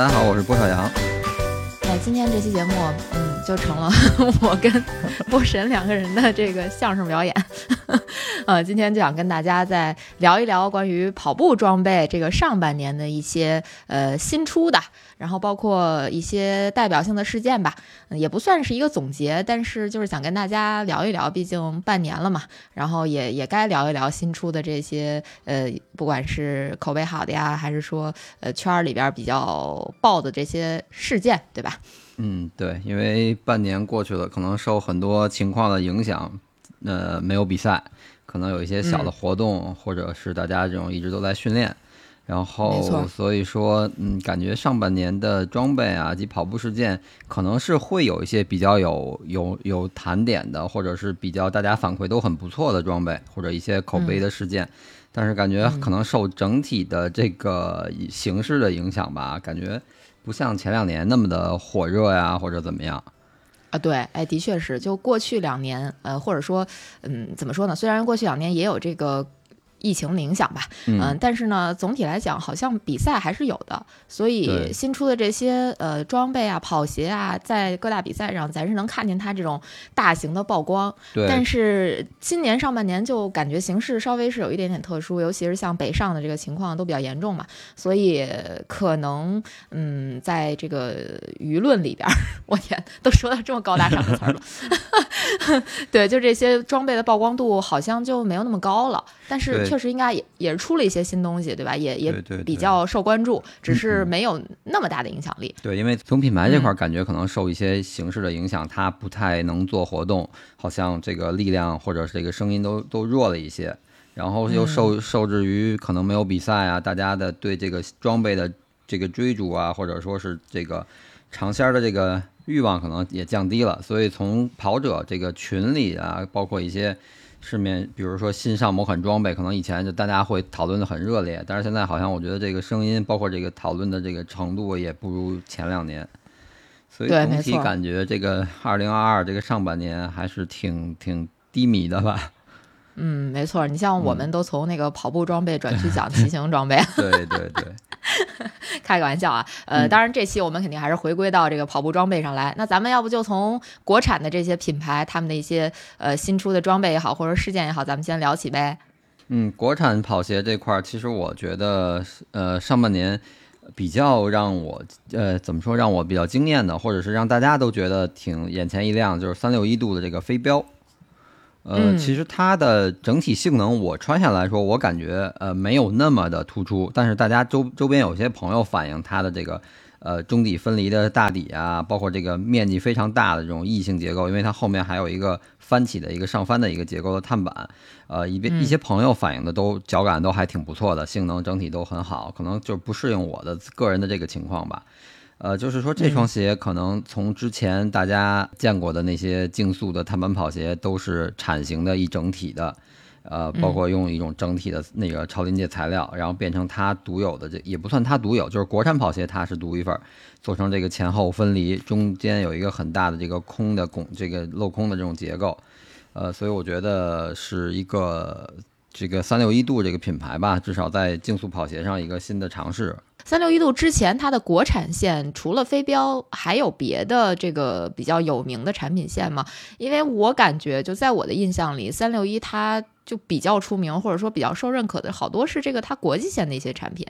大家好，我是郭小阳。哎，今天这期节目，嗯，就成了 我跟 郭神两个人的这个相声表演。呃，今天就想跟大家再聊一聊关于跑步装备这个上半年的一些呃新出的，然后包括一些代表性的事件吧。嗯也不算是一个总结，但是就是想跟大家聊一聊，毕竟半年了嘛，然后也也该聊一聊新出的这些呃，不管是口碑好的呀，还是说呃圈儿里边比较爆的这些事件，对吧？嗯，对，因为半年过去了，可能受很多情况的影响，呃，没有比赛，可能有一些小的活动，或者是大家这种一直都在训练，然后所以说，嗯，感觉上半年的装备啊及跑步事件，可能是会有一些比较有有有谈点的，或者是比较大家反馈都很不错的装备，或者一些口碑的事件。但是感觉嗯可能受整体的这个形势的影响吧，感觉不像前两年那么的火热呀，或者怎么样。啊，对，哎，的确是，就过去两年，呃，或者说，嗯，怎么说呢？虽然过去两年也有这个疫情的影响吧，嗯、但是呢，总体来讲，好像比赛还是有的。所以新出的这些呃装备啊、跑鞋啊，在各大比赛上，咱是能看见它这种大型的曝光。对，但是今年上半年就感觉形势稍微是有一点点特殊，尤其是像北上的这个情况都比较严重嘛，所以可能嗯，在这个舆论里边儿，我天，都说到这么高大上的词儿了，对，就这些装备的曝光度好像就没有那么高了，但是确实应该也也是出了一些新东西，对吧？也也比较受关注，只是没有那么大的影响力。对，因为从品牌这嗯块儿感觉可能受一些形式的影响，它不太能做活动，好像这个力量或者是这个声音都都弱了一些，然后又受受制于可能没有比赛啊，大家的对这个装备的这个追逐啊，或者说是这个尝鲜儿的这个欲望可能也降低了，所以从跑者这个群里啊，包括一些。市面，比如说新上某款装备，可能以前就大家会讨论的很热烈，但是现在好像我觉得这个声音，包括这个讨论的这个程度，也不如前两年。所以总体感觉这个二零二二这个上半年还是挺挺低迷的吧？嗯，没错，你像我嗯们都从那个跑步装备转去讲 骑行装备，对对对，开个玩笑啊，呃，嗯当然这期我们肯定还是回归到这个跑步装备上来。那咱们要不就从国产的这些品牌，他们的一些呃新出的装备也好，或者事件也好，咱们先聊起呗。嗯，国产跑鞋这块儿，其实我觉得，呃，上半年比较让我，呃，怎么说，让我比较惊艳的，或者是让大家都觉得挺眼前一亮，就是三六一度的这个飞镖。呃，嗯其实它的整体性能，我穿下来说，我感觉呃没有那么的突出，但是大家周周边有些朋友反映它的这个呃中底分离的大底啊，包括这个面积非常大的这种异性结构，因为它后面还有一个翻起的一个上翻的一个结构的碳板，呃，一边嗯一些朋友反映的都脚感都还挺不错的，性能整体都很好，可能就不适应我的个人的这个情况吧。呃，就是说这双鞋可能从之前大家见过的那些竞速的碳板跑鞋都是铲型的一整体的，呃，包括用一种整体的那个超临界材料，然后变成它独有的这也不算它独有，就是国产跑鞋它是独一份儿，做成这个前后分离，中间有一个很大的这个空的拱，这个镂空的这种结构，呃，所以我觉得是一个这个三六一度这个品牌吧，至少在竞速跑鞋上一个新的尝试。三六一度之前，它的国产线除了飞镖，还有别的这个比较有名的产品线吗？因为我感觉，就在我的印象里，三六一它就比较出名，或者说比较受认可的，好多是这个它国际线的一些产品。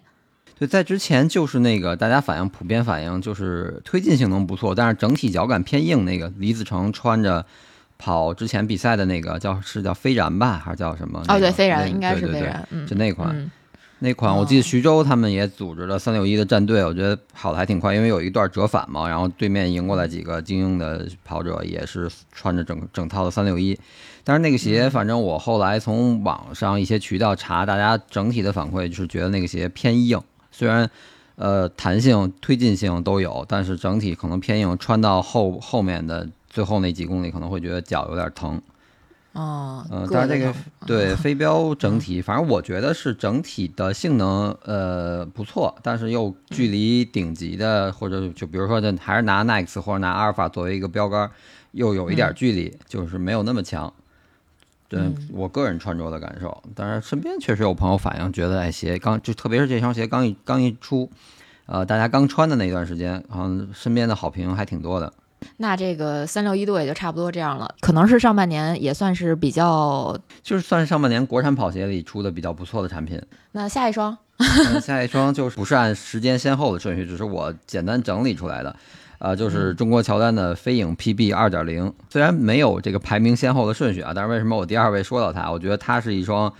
对，在之前就是那个大家反映普遍反映就是推进性能不错，但是整体脚感偏硬。那个李子成穿着跑之前比赛的那个叫是叫飞燃吧，还是叫什么？那哦，对，个飞燃应该是飞燃，嗯，就那款。嗯那款我记得徐州他们也组织了三六一的战队，我觉得跑的还挺快，因为有一段折返嘛，然后对面迎过来几个精英的跑者，也是穿着整整套的三六一。但是那个鞋，反正我后来从网上一些渠道查，大家整体的反馈就是觉得那个鞋偏硬，虽然呃弹性、推进性都有，但是整体可能偏硬，穿到后后面的最后那几公里可能会觉得脚有点疼。哦，嗯，但是这个对飞镖整体，反正我觉得是整体的性能呃不错，但是又距离顶级的，或者就比如说这还是拿 Next 或者拿阿尔法作为一个标杆，又有一点距离，就是没有那么强。对我个人穿着的感受，但是身边确实有朋友反映，觉得哎鞋刚就特别是这双鞋刚一刚一出，呃，大家刚穿的那段时间，好像身边的好评还挺多的。那这个三六一度也就差不多这样了，可能是上半年也算是比较，就是算是上半年国产跑鞋里出的比较不错的产品。那下一双，下一双就是不是按时间先后的顺序，只是我简单整理出来的，呃，就是中国乔丹的飞影 PB 二点零。虽然没有这个排名先后的顺序啊，但是为什么我第二位说到它？我觉得它是一双，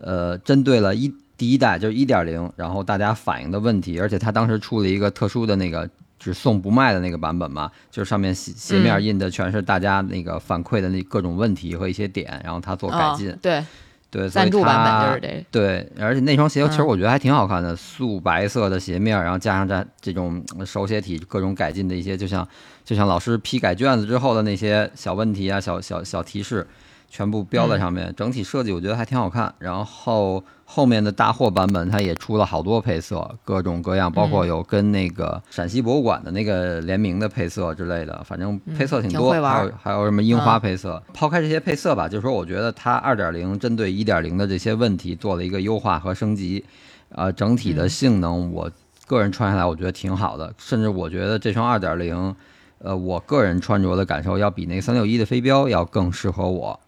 呃，针对了一第一代就是一点零，然后大家反映的问题，而且它当时出了一个特殊的那个。只送不卖的那个版本嘛，就是上面鞋鞋面印的全是大家那个反馈的那各种问题和一些点，然后他做改进。对，对，赞助版本就是这。对，而且那双鞋其实我觉得还挺好看的，素白色的鞋面，然后加上这这种手写体各种改进的一些，就像就像老师批改卷子之后的那些小问题啊、小小小提示，全部标在上面。整体设计我觉得还挺好看，然后。后面的大货版本，它也出了好多配色，各种各样，包括有跟那个陕西博物馆的那个联名的配色之类的，反正配色挺多，还有还有什么樱花配色。抛开这些配色吧，就是说，我觉得它二点零针对一点零的这些问题做了一个优化和升级，呃，整体的性能，我个人穿下来我觉得挺好的，甚至我觉得这双二点零，呃，我个人穿着的感受要比那个三六一的飞镖要更适合我。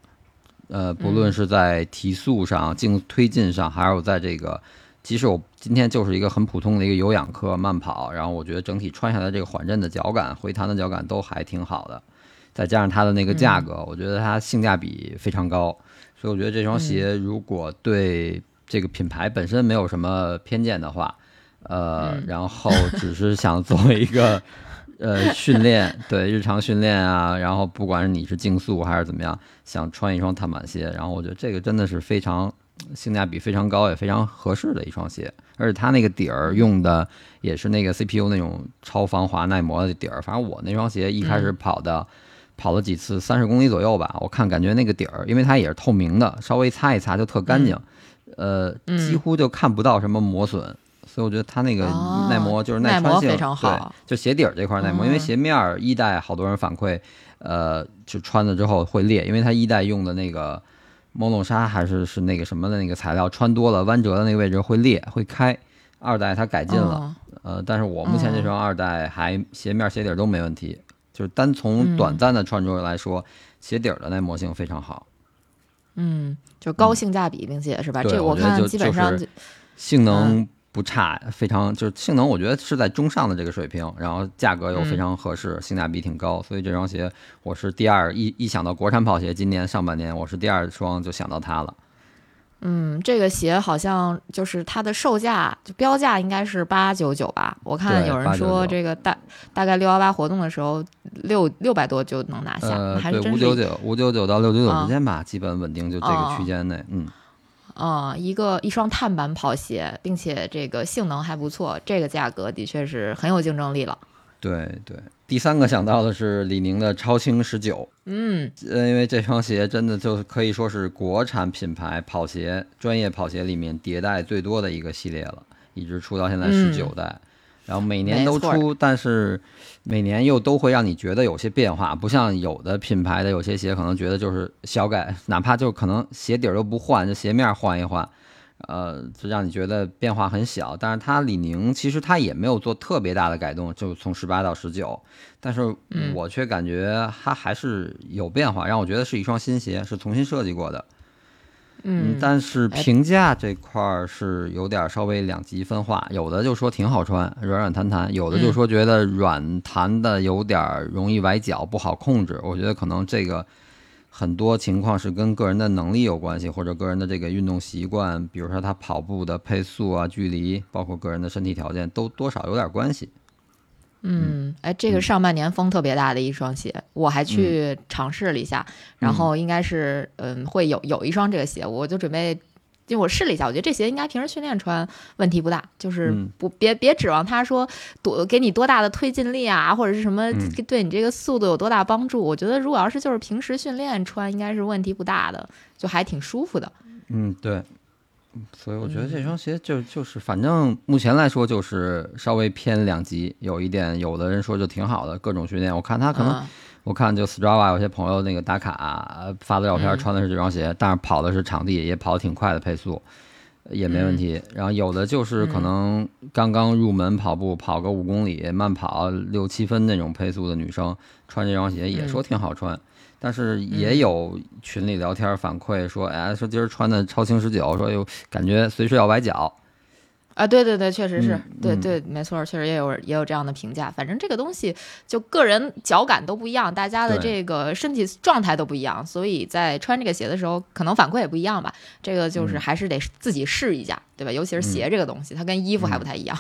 呃，不论是在提速上、进推进上，还有在这个，即使我今天就是一个很普通的一个有氧课慢跑，然后我觉得整体穿下来这个缓震的脚感、回弹的脚感都还挺好的，再加上它的那个价格，我觉得它性价比非常高，所以我觉得这双鞋如果对这个品牌本身没有什么偏见的话，呃，然后只是想作为一个。呃，训练对日常训练啊，然后不管是你是竞速还是怎么样，想穿一双碳板鞋，然后我觉得这个真的是非常性价比非常高，也非常合适的一双鞋。而且它那个底儿用的也是那个 CPU 那种超防滑耐磨的底儿。反正我那双鞋一开始跑的，跑了几次三十公里左右吧，我看感觉那个底儿，因为它也是透明的，稍微擦一擦就特干净，呃，几乎就看不到什么磨损。所以我觉得它那个耐磨就是耐穿性，非常好，就鞋底儿这块耐磨，因为鞋面一代好多人反馈，呃，就穿了之后会裂，因为它一代用的那个摩龙纱还是是那个什么的那个材料，穿多了弯折的那个位置会裂会开。二代它改进了，呃，但是我目前这双二代还鞋面鞋底儿都没问题，就是单从短暂的穿着来说，鞋底儿的耐磨性非常好。嗯，就高性价比，并且是吧？这我看基本上性能。不差，非常就是性能，我觉得是在中上的这个水平，然后价格又非常合适，性价比挺高，所以这双鞋我是第二一一想到国产跑鞋，今年上半年我是第二双就想到它了。嗯，这个鞋好像就是它的售价就标价应该是八九九吧，我看有人说这个大大概六幺八活动的时候六六百多就能拿下，还是五九九五九九到六九九之间吧，基本稳定就这个区间内，嗯。啊，一个一双碳板跑鞋，并且这个性能还不错，这个价格的确是很有竞争力了。对对，第三个想到的是李宁的超轻十九，嗯，因为这双鞋真的就可以说是国产品牌跑鞋专业跑鞋里面迭代最多的一个系列了，一直出到现在十九代。然后每年都出，但是每年又都会让你觉得有些变化，不像有的品牌的有些鞋可能觉得就是小改，哪怕就可能鞋底儿都不换，就鞋面换一换，呃，就让你觉得变化很小。但是它李宁其实它也没有做特别大的改动，就从十八到十九，但是我却感觉它还是有变化，让我觉得是一双新鞋，是重新设计过的。嗯，但是评价这块儿是有点稍微两极分化，有的就说挺好穿，软软弹弹；有的就说觉得软弹的有点容易崴脚，不好控制。我觉得可能这个很多情况是跟个人的能力有关系，或者个人的这个运动习惯，比如说他跑步的配速啊、距离，包括个人的身体条件，都多少有点关系。嗯，哎，这个上半年风特别大的一双鞋，我还去尝试了一下，然后应该是嗯会有有一双这个鞋，我就准备。就我试了一下，我觉得这鞋应该平时训练穿问题不大，就是不别别指望它说多给你多大的推进力啊，或者是什么对你这个速度有多大帮助。我觉得如果要是就是平时训练穿，应该是问题不大的，就还挺舒服的。嗯，对。所以我觉得这双鞋就就是反正目前来说就是稍微偏两极，有一点有的人说就挺好的，各种训练，我看他可能。我看就 Strava 有些朋友那个打卡发的照片，穿的是这双鞋，但是跑的是场地，也跑得挺快的配速，也没问题。然后有的就是可能刚刚入门跑步，跑个五公里慢跑六七分那种配速的女生，穿这双鞋也说挺好穿。但是也有群里聊天反馈说，哎，说今儿穿的超轻十九，说又感觉随时要崴脚。啊，对对对，确实是对对，没错，确实也有也有这样的评价。反正这个东西就个人脚感都不一样，大家的这个身体状态都不一样，所以在穿这个鞋的时候，可能反馈也不一样吧。这个就是还是得自己试一下，对吧？尤其是鞋这个东西，它跟衣服还不太一样。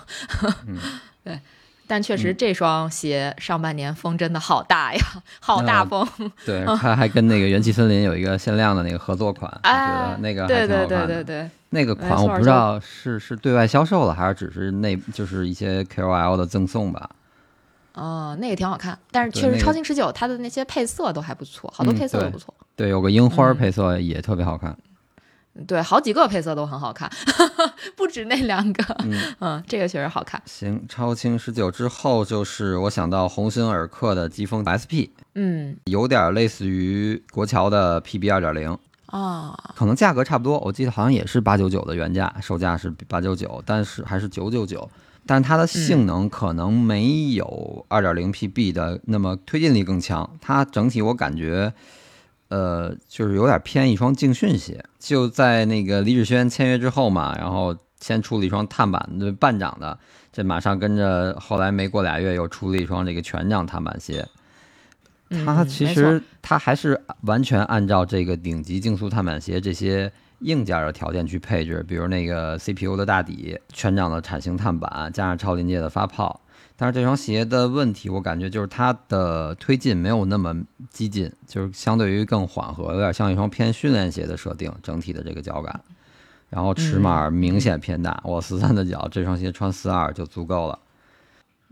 对。但确实，这双鞋上半年风真的好大呀，好大风。对，它还跟那个元气森林有一个限量的那个合作款，我觉得那个对对对对对，那个款我不知道是是对外销售了，还是只是那就是一些 KOL 的赠送吧。哦，那个挺好看，但是确实超轻十九它的那些配色都还不错，好多配色都不错。对，有个樱花配色也特别好看。对，好几个配色都很好看，不止那两个。嗯，这个确实好看。行，超清十九之后就是我想到鸿星尔克的疾风 SP，嗯，有点类似于国桥的 PB 二点零啊，可能价格差不多，我记得好像也是八九九的原价，售价是八九九，但是还是九九九，但是它的性能可能没有二点零 PB 的那么推进力更强，它整体我感觉。呃，就是有点偏一双竞训鞋，就在那个李志轩签约之后嘛，然后先出了一双碳板的半掌的，这马上跟着后来没过俩月又出了一双这个全掌碳板鞋。它其实它还是完全按照这个顶级竞速碳板鞋这些硬件的条件去配置，比如那个 CPU 的大底、全掌的铲型碳板，加上超临界的发泡。但是这双鞋的问题，我感觉就是它的推进没有那么激进，就是相对于更缓和，有点像一双偏训练鞋的设定，整体的这个脚感。然后尺码明显偏大，我四三的脚，这双鞋穿四二就足够了。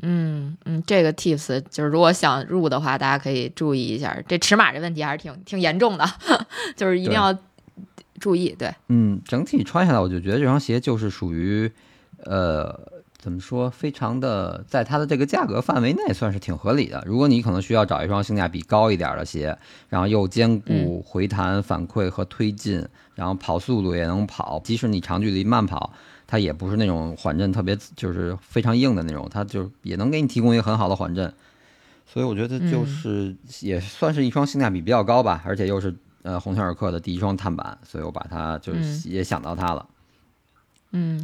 嗯嗯，这个 tips 就是如果想入的话，大家可以注意一下，这尺码这问题还是挺挺严重的，就是一定要注意。对，嗯，整体穿下来，我就觉得这双鞋就是属于，呃。怎么说？非常的，在它的这个价格范围内算是挺合理的。如果你可能需要找一双性价比高一点的鞋，然后又兼顾回弹反馈和推进，然后跑速度也能跑，即使你长距离慢跑，它也不是那种缓震特别就是非常硬的那种，它就也能给你提供一个很好的缓震。所以我觉得就是也算是一双性价比比较高吧，而且又是呃鸿星尔克的第一双碳板，所以我把它就也想到它了。嗯，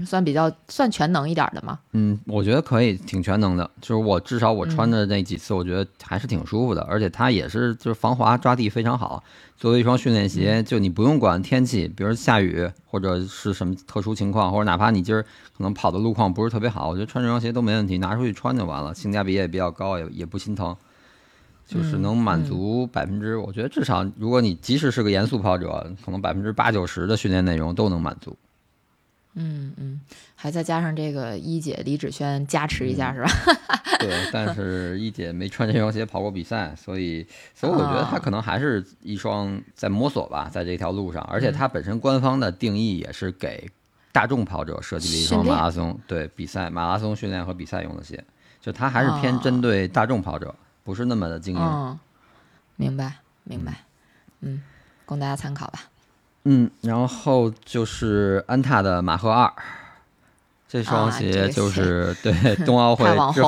算比较算全能一点的嘛？嗯，我觉得可以，挺全能的。就是我至少我穿的那几次，我觉得还是挺舒服的。而且它也是就是防滑抓地非常好。作为一双训练鞋，就你不用管天气，比如下雨或者是什么特殊情况，或者哪怕你今儿可能跑的路况不是特别好，我觉得穿这双鞋都没问题，拿出去穿就完了，性价比也比较高，也也不心疼，就是能满足百分之，我觉得至少如果你即使是个严肃跑者，可能百分之八九十的训练内容都能满足。嗯嗯，还再加上这个一姐李芷萱加持一下是吧？对，但是一姐没穿这双鞋跑过比赛，所以所以我觉得她可能还是一双在摸索吧，在这条路上。而且她本身官方的定义也是给大众跑者设计的一双马拉松，对比赛马拉松训练和比赛用的鞋，就它还是偏针对大众跑者，不是那么的精英。明白明白，嗯，供大家参考吧。嗯，然后就是安踏的马赫二，这双鞋就是对冬奥会 之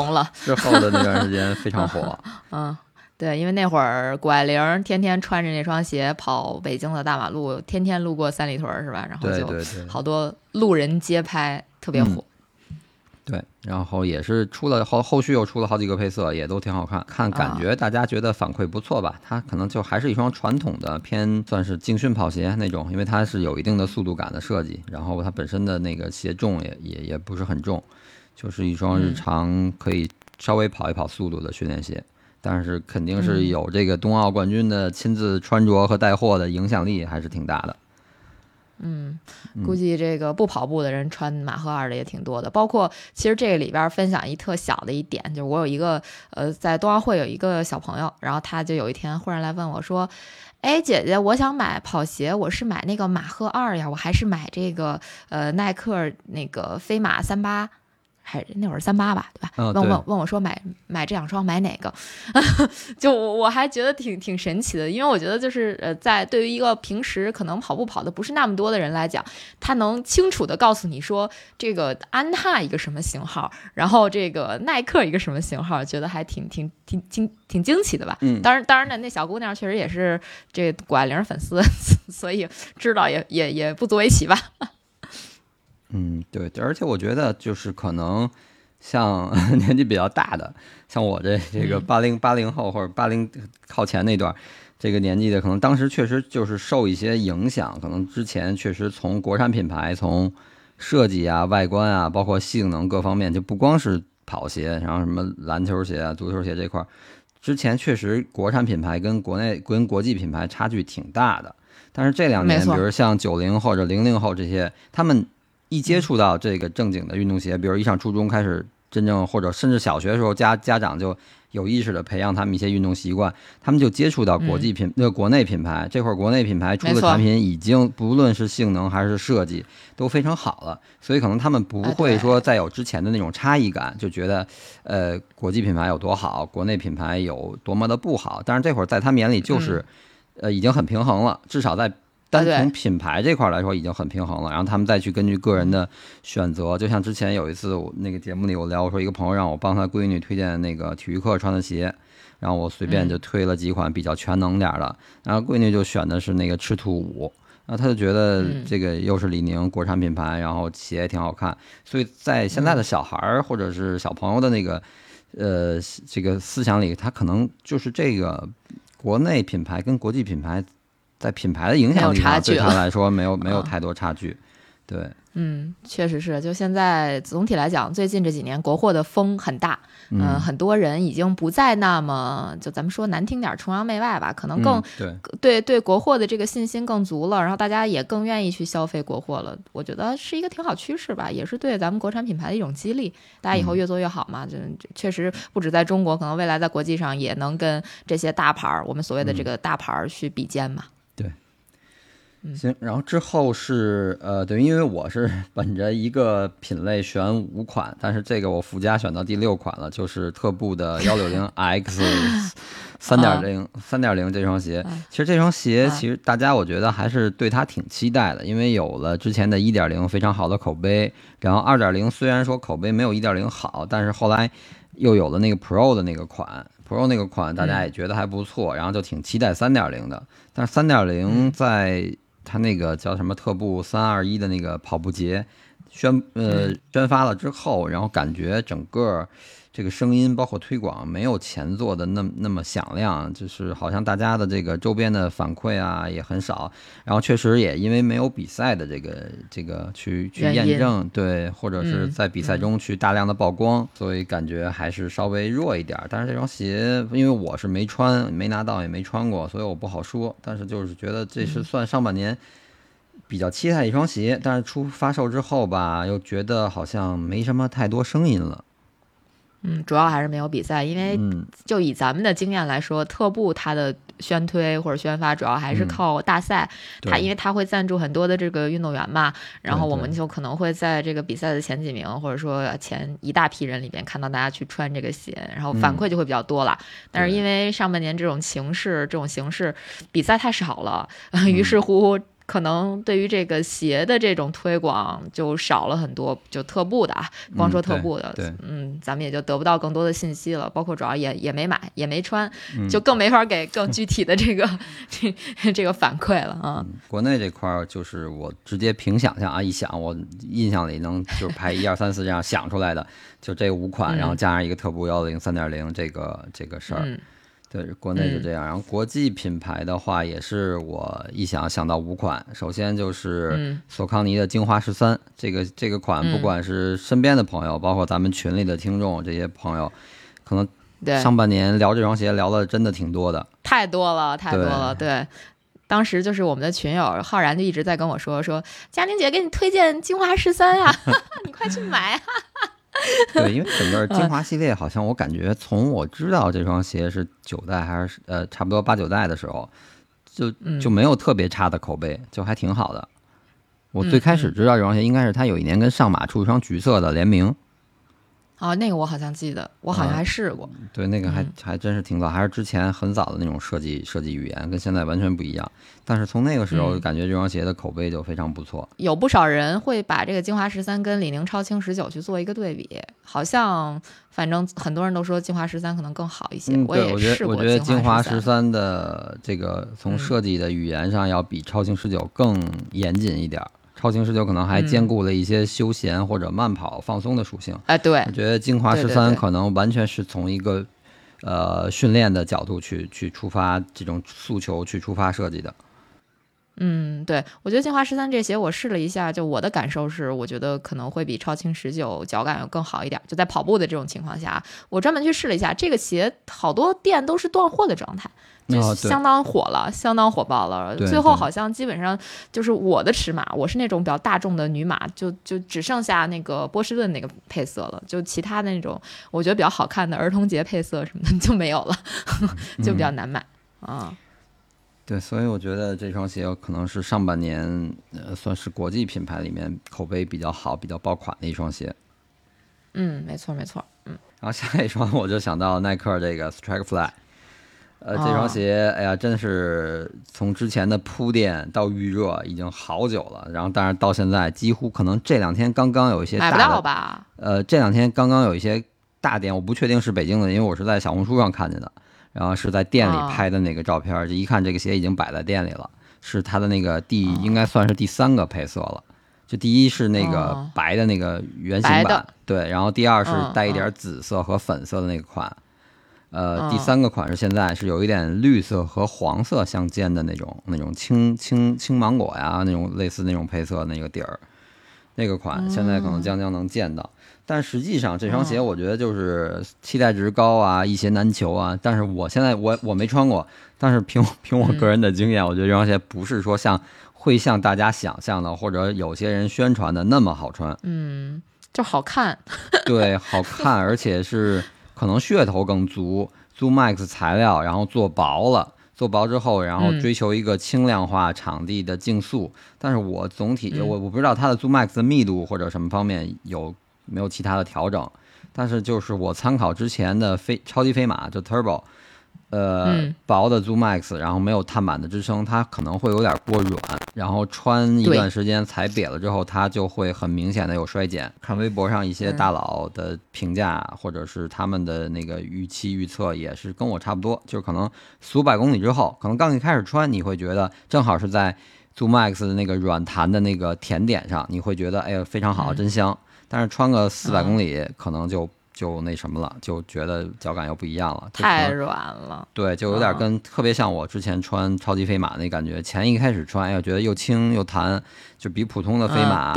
之后的那段时间非常火。嗯，对，因为那会儿谷爱凌天天穿着那双鞋跑北京的大马路，天天路过三里屯是吧？然后就好多路人街拍，特别火。对，然后也是出了后后续又出了好几个配色，也都挺好看。看感觉大家觉得反馈不错吧？它可能就还是一双传统的偏算是竞训跑鞋那种，因为它是有一定的速度感的设计，然后它本身的那个鞋重也也也不是很重，就是一双日常可以稍微跑一跑速度的训练鞋。但是肯定是有这个冬奥冠军的亲自穿着和带货的影响力，还是挺大的。嗯，估计这个不跑步的人穿马赫二的也挺多的。包括其实这个里边分享一特小的一点，就是我有一个呃，在冬奥会有一个小朋友，然后他就有一天忽然来问我说：“哎，姐姐，我想买跑鞋，我是买那个马赫二呀，我还是买这个呃耐克那个飞马三八？”还那会儿三八吧，对吧？问问问我说买买这两双买哪个？就我我还觉得挺挺神奇的，因为我觉得就是呃，在对于一个平时可能跑步跑的不是那么多的人来讲，他能清楚的告诉你说这个安踏一个什么型号，然后这个耐克一个什么型号，觉得还挺挺挺挺挺惊奇的吧？嗯，当然当然呢，那小姑娘确实也是这谷爱凌粉丝，所以知道也也也不足为奇吧。嗯，对，而且我觉得就是可能像 年纪比较大的，像我这这个八零八零后或者八零靠前那段这个年纪的，可能当时确实就是受一些影响，可能之前确实从国产品牌从设计啊、外观啊，包括性能各方面，就不光是跑鞋，然后什么篮球鞋啊、足球鞋这块儿，之前确实国产品牌跟国内跟国际品牌差距挺大的。但是这两年，比如像九零或者零零后这些，他们。一接触到这个正经的运动鞋，比如一上初中开始真正，或者甚至小学的时候，家家长就有意识的培养他们一些运动习惯，他们就接触到国际品那个国内品牌，这会儿国内品牌出的产品已经不论是性能还是设计都非常好了，所以可能他们不会说再有之前的那种差异感，就觉得呃国际品牌有多好，国内品牌有多么的不好。但是这会儿在他们眼里就是呃已经很平衡了，至少在。单从品牌这块来说已经很平衡了，然后他们再去根据个人的选择，就像之前有一次我那个节目里我聊，我说一个朋友让我帮他闺女推荐那个体育课穿的鞋，然后我随便就推了几款比较全能点的，然后闺女就选的是那个赤兔五，然后她就觉得这个又是李宁国产品牌，然后鞋也挺好看，所以在现在的小孩儿或者是小朋友的那个呃这个思想里，他可能就是这个国内品牌跟国际品牌。在品牌的影响力上，对他来说没有没有太多差距，对，嗯，确实是。就现在总体来讲，最近这几年国货的风很大，嗯，很多人已经不再那么就咱们说难听点崇洋媚外吧，可能更对对对国货的这个信心更足了，然后大家也更愿意去消费国货了。我觉得是一个挺好趋势吧，也是对咱们国产品牌的一种激励。大家以后越做越好嘛，就确实不止在中国，可能未来在国际上也能跟这些大牌儿，我们所谓的这个大牌儿去比肩嘛。行，然后之后是呃，对，因为我是 本着一个品类选五款，但是这个我附加选到第六款了，就是特步的 幺六零 X 三点零三点零这双鞋。其实这双鞋其实大家我觉得还是对它挺期待的，因为有了之前的一点零非常好的口碑，然后二点零虽然说口碑没有一点零好，但是后来又有了那个 Pro 的那个款，Pro 那个款大家也觉得还不错，然后就挺期待三点零的。但是三点零在他那个叫什么特步三二一的那个跑步节宣呃宣发了之后，然后感觉整个。这个声音包括推广没有前作的那么那么响亮，就是好像大家的这个周边的反馈啊也很少，然后确实也因为没有比赛的这个这个去去验证，对，或者是在比赛中去大量的曝光，所以感觉还是稍微弱一点。但是这双鞋因为我是没穿，没拿到也没穿过，所以我不好说。但是就是觉得这是算上半年比较期待一双鞋，但是出发售之后吧，又觉得好像没什么太多声音了。嗯，主要还是没有比赛，因为就以咱们的经验来说，特步它的宣推或者宣发主要还是靠大赛，它因为它会赞助很多的这个运动员嘛，然后我们。就可能会在这个比赛的前几名或者说前一大批人里边看到大家去穿这个鞋，然后反馈就会比较多了。但是因为上半年这种形式，这种形式比赛太少了，于是乎。可能对于这个鞋的这种推广就少了很多，就特步的啊，光说特步的，嗯，咱们也就得不到更多的信息了。包括主要也也没买，也没穿，嗯就更没法给更具体的这个 这这个反馈了啊。国内这块儿就是我直接凭想象啊，一想我印象里能就是排一二三四这样想出来的，就这五款，嗯然后加上一个特步幺零三点零这个这个事儿。嗯对，国内就这样。然后国际品牌的话，也是我一想想到五款。首先就是嗯索康尼的精华十三，这个这个款，嗯不管是身边的朋友，包括咱们群里的听众这些朋友，可能对，上半年聊这双鞋聊的真的挺多的。太多了，太多了，对。当时就是我们的群友浩然就一直在跟我说说，佳宁姐给你推荐精华十三呀，你快去买啊！对，因为整个精华系列，好像我感觉从我知道这双鞋是九代还是呃差不多八九代的时候，就嗯。就没有特别差的口碑，就还挺好的。我嗯最开始知道这双鞋，应该是它有一年跟上马出一双橘色的联名，哦，那个我好像记得，我好像还试过。对，那个还嗯还真是挺早，还是之前很早的那种设计设计语言，跟现在完全不一样。但是从那个时候，嗯感觉这双鞋的口碑就非常不错。有不少人会把这个精华十三跟李宁超轻十九去做一个对比，好像反正很多人都说精华十三可能更好一些。嗯，对，也我觉试过得我觉得精华十十三的这个从嗯设计的语言上要比超轻十九更严谨一点儿。超轻十九可能还嗯。兼顾了一些休闲或者慢跑放松的属性，哎，对。我，觉得精华十三可能完全是从一个呃训练的角度去去出发这种诉求去出发设计的。嗯，对，我觉得精华十三这鞋我试了一下，就我的感受是，我觉得可能会比超轻十九脚感要更好一点。就在跑步的这种情况下，我专门去试了一下，这个鞋好多店都是断货的状态，就相当火了，相当火爆了。最后好像基本上就是我的尺码，我是那种比较大众的女码，就就只剩下那个波士顿那个配色了，就其他的那种我觉得比较好看的儿童节配色什么的 就没有了，就比较难买啊。对，所以我觉得这双鞋可能是上半年呃算是国际品牌里面口碑比较好、比较爆款的一双鞋。嗯，没错没错，嗯。然后下一双我就想到耐克这个 Strike Fly，呃，这哦双鞋，哎呀，真的是从之前的铺垫到预热已经好久了，然后但是到现在几乎可能这两天刚刚有一些买不到吧？呃，这两天刚刚有一些大店，我不确定是北京的，因为我是在小红书上看见的，然后是在店里哦拍的那个照片，就一看这个鞋已经摆在店里了，是它的那个第应该算是第三个配色了。就第一是那个哦白的那个圆形版，对，然后第二是嗯带一点嗯。紫色和粉色的那个款，呃，嗯。第三个款是现在是有一点绿色和黄色相间的那种那种青青青芒果呀那种类似那种配色的那个底儿，那个款现在可能将将能见到。但实际上这双鞋嗯我觉得就是期待值高啊，一鞋难求啊。但是我现在我我没穿过，但是凭凭我个人的经验，我觉得这双鞋不是说像会像大家想象的或者有些人宣传的那么好穿。嗯，就好看。对，好看，而且是可能噱头更足，Zoom Max 材料，然后做薄了，做薄之后，然后嗯追求一个轻量化场地的竞速。但是我总体嗯我我不知道它的 Zoom Max 的密度或者什么方面有没有其他的调整，但是就是我参考之前的飞超级飞马就 Turbo。呃，嗯薄的 Zoom Max，然后没有碳板的支撑，它可能会有点过软，然后穿一段时间踩瘪了之后，它就会很明显的有衰减。看微博上一些嗯大佬的评价，或者是他们的那个预期预测，也是跟我差不多，就是可能四五百公里之后，可能刚一开始穿，你会觉得正好是在 Zoom Max 的那个软弹的那个甜点上，你会觉得哎呀非常好，嗯真香。但是穿个四百嗯公里，可能就就那什么了，就觉得脚感又不一样了，太软了。对，就有点跟、特别像我之前穿超级飞马那感觉。前一开始穿，哎呀，觉得又轻又弹，就比普通的飞马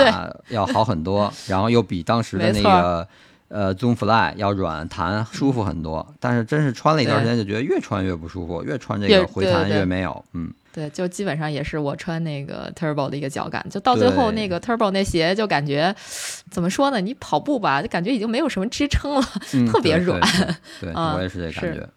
要好很多，然后又比当时的那个呃 Zoom Fly 要软弹舒服很多。但是真是穿了一段时间，就觉得越穿越不舒服，越穿这个回弹越没有。嗯，对，就基本上也是我穿那个 Turbo 的一个脚感，就到最后那个 Turbo 那鞋就感觉怎么说呢？你跑步吧，就感觉已经没有什么支撑了。嗯特别软对 我也是这感觉。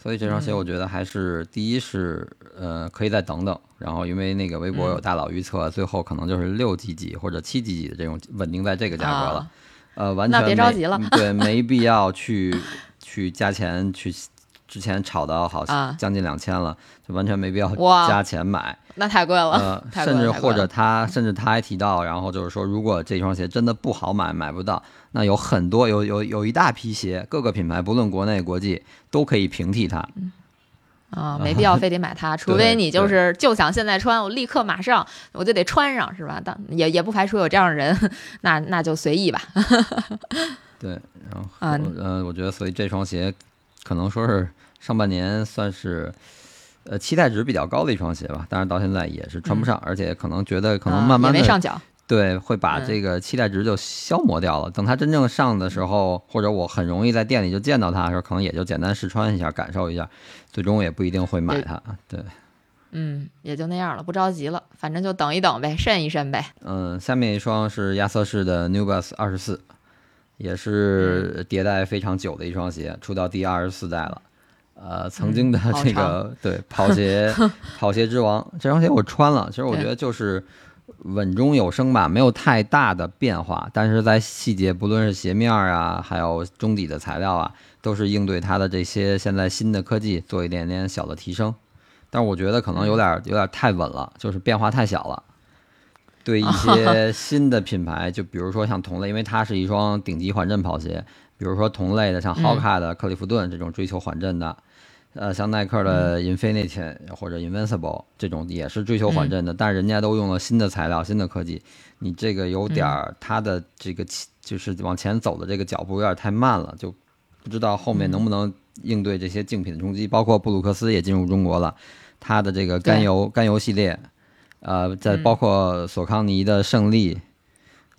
所以这双鞋嗯我觉得还是、第一是呃可以再等等，然后因为那个微博有嗯大佬预测，最后可能就是六几几或者七几几的这种稳定在这个价格了。啊呃，完那全那别着急了嗯对，没必要去去加钱去之前炒到好啊将近两千了，就完全没必要加钱买。那太贵了，呃，甚至或者他甚至他还提到，然后就是说，如果这双鞋真的不好买，买不到，那有很多有有有一大批鞋，各个品牌不论国内国际都可以平替它。啊，没必要非得买它，除非你就是就想现在穿，我立刻马上我就得穿上，是吧？但也也不排除有这样的人，那那就随意吧。对，然后啊呃，我觉得所以这双鞋可能说是上半年算是。呃，期待值比较高的一双鞋吧，但是到现在也是穿不上，而且可能觉得可能啊慢慢没上脚，对，会把嗯这个期待值就消磨掉了。等它真正上的时候，或者我很容易在店里就见到它的时候，可能也就简单试穿一下，感受一下，最终也不一定会买它。对，嗯，也就那样了，不着急了，反正就等一等呗，慎一慎呗。嗯，下面一双是亚瑟士的 New Balance 二十四，也是迭代非常久的一双鞋，出到第二十四代了。呃，曾经的这个、对跑鞋 跑鞋之王这双鞋我穿了，其实我觉得就是稳中有升吧，没有太大的变化，但是在细节，不论是鞋面啊，还有中底的材料啊，都是应对它的这些现在新的科技做一点点小的提升。但是我觉得可能有点有点太稳了，就是变化太小了。对一些新的品牌，就比如说像同类，因为它是一双顶级缓震跑鞋，比如说同类的像 Hoka 的克利夫顿这种追求缓震的，呃，像耐克的 Infinity 或者 Invincible 这种也是追求缓震的，但是人家都用了新的材料、新的科技，你这个有点儿它的这个就是往前走的这个脚步有点太慢了，就不知道后面能不能应对这些竞品的冲击。包括布鲁克斯也进入中国了，它的这个甘油甘油系列，呃，在包括索康尼的胜利。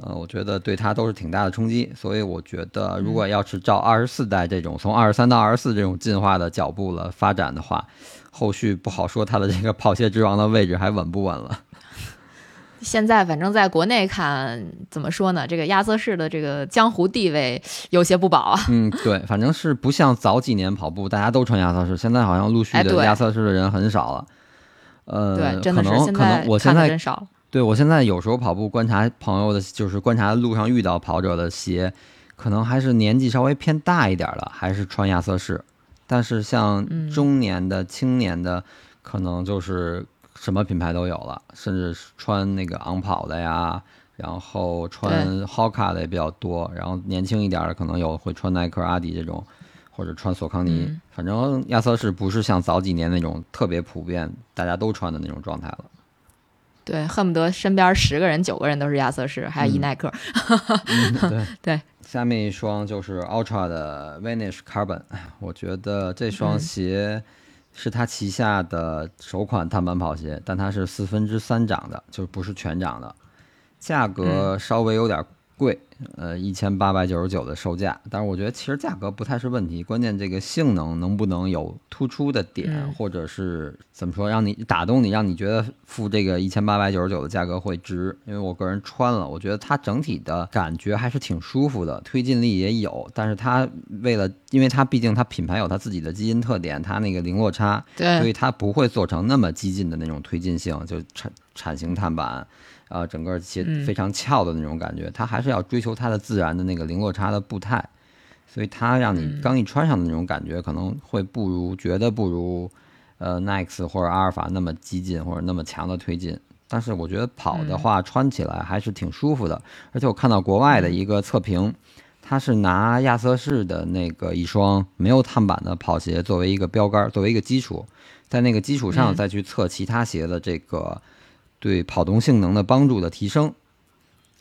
呃，我觉得对他都是挺大的冲击，所以我觉得如果要是照二十四代这种从二十三到二十四这种进化的脚步了发展的话，后续不好说他的这个跑鞋之王的位置还稳不稳了。现在反正在国内看，怎么说呢？这个亚瑟士的这个江湖地位有些不保啊。嗯，对，反正是不像早几年跑步大家都穿亚瑟士，现在好像陆续的亚瑟士的人很少了。呃，对，真的是现可能可能在看的我现在真少了。对我现在有时候跑步观察朋友的，就是观察路上遇到跑者的鞋，可能还是年纪稍微偏大一点的，还是穿亚瑟士。但是像嗯中年的、青年的，可能就是什么品牌都有了，甚至穿那个昂跑的呀，然后穿 Hoka 的也比较多，然后年轻一点的可能有会穿耐克、阿迪这种，或者穿索康尼。嗯反正亚瑟士不是像早几年那种特别普遍、大家都穿的那种状态了。对，恨不得身边十个人九个人都是亚瑟士，还有伊耐克。嗯，对 对。下面一双就是 Ultra 的 Vanish Carbon，哎我觉得这双嗯鞋是它旗下的首款碳板跑鞋，但它是四分之三掌的，就不是全掌的，价格嗯稍微有点贵，呃，一千八百九十九的售价。但是我觉得其实价格不太是问题，关键这个性能能不能有突出的点，嗯或者是怎么说让你打动你，让你觉得付这个一千八百九十九的价格会值。因为我个人穿了，我觉得它整体的感觉还是挺舒服的，推进力也有。但是它为了，因为它毕竟它品牌有它自己的基因特点，它那个零落差，对所，以它不会做成那么激进的那种推进性，就产产型碳板，啊、整个鞋嗯非常翘的那种感觉。它还是要追求它的自然的那个零落差的步态，所以它让你嗯刚一穿上的那种感觉，可能会不如觉得不如呃 Nike 或者阿尔法那么激进或者那么强的推进。但是我觉得跑的话，穿起来还是挺舒服的。而且我看到国外的一个测评，它是拿亚瑟士的那个一双没有碳板的跑鞋作为一个标杆，作为一个基础，在那个基础上嗯再去测其他鞋的这个对跑动性能的帮助的提升。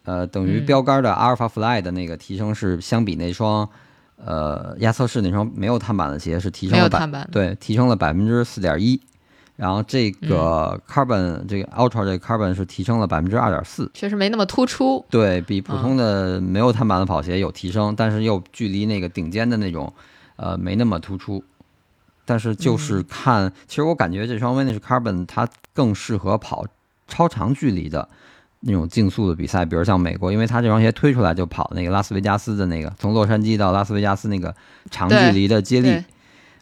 呃，等于嗯标杆的阿尔法 Fly 的那个提升是相比那双呃亚瑟士那双没有碳板的鞋是提升了百没有碳板。对提升了百分之四点一，然后这嗯个 Carbon、这个 Ultra 这个 Carbon 是提升了百分之二点四，确实没那么突出。对比普通的没有碳板的跑鞋有提升，但是又距离那个顶尖的那种呃没那么突出。但是就是看，其实我感觉这双 Vanish Carbon 它更适合跑超长距离的那种竞速的比赛，比如像美国，因为它这双鞋推出来就跑那个拉斯维加斯的那个，从洛杉矶到拉斯维加斯那个长距离的接力。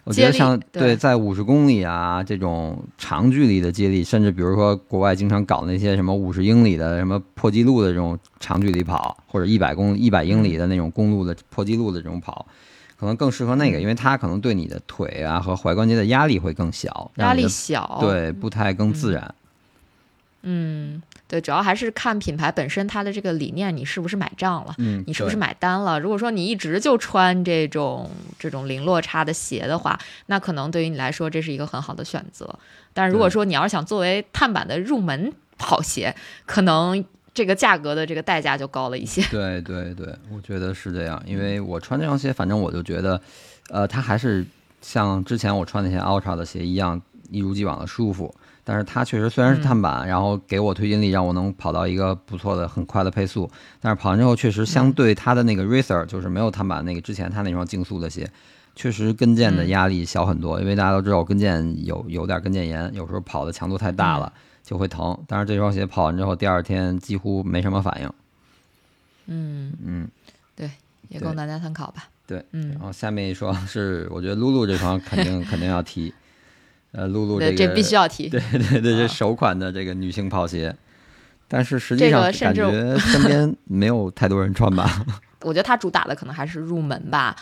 我觉得像对在五十公里啊这种长距离的接力，甚至比如说国外经常搞那些什么五十英里的什么破纪录的这种长距离跑，或者一百公一百英里的那种公路的破纪录的这种跑，可能更适合那个，因为它可能对你的腿啊和踝关节的压力会更小，压力小，对步态更自然。嗯，对，主要还是看品牌本身它的这个理念，你是不是买账了，嗯，你是不是买单了？如果说你一直就穿这种这种零落差的鞋的话，那可能对于你来说这是一个很好的选择。但如果说你要是想作为碳板的入门跑鞋，可能这个价格的这个代价就高了一些。对对对，我觉得是这样，因为我穿这双鞋，反正我就觉得，呃，它还是像之前我穿那些 Ultra 的鞋一样，一如既往的舒服。但是它确实虽然是碳板，然后给我推进力，让我能跑到一个不错的、很快的配速，但是跑完之后确实相对它的那个 Racer，就是没有碳板那个之前它那双竞速的鞋，确实跟腱的嗯压力小很多，因为大家都知道我跟腱有有点跟腱炎，有时候跑的强度太大了。就会疼，但是这双鞋跑完之后，第二天几乎没什么反应。嗯，嗯，对也供大家参考吧。对，嗯然，后下面一双是，我觉得露露这双肯定肯定要提，呃，露露对，个这必须要提。对对对，这啊首款的这个女性跑鞋，但是实际这上感觉身边没有太多人穿吧？我觉得它主打的可能还是入门吧。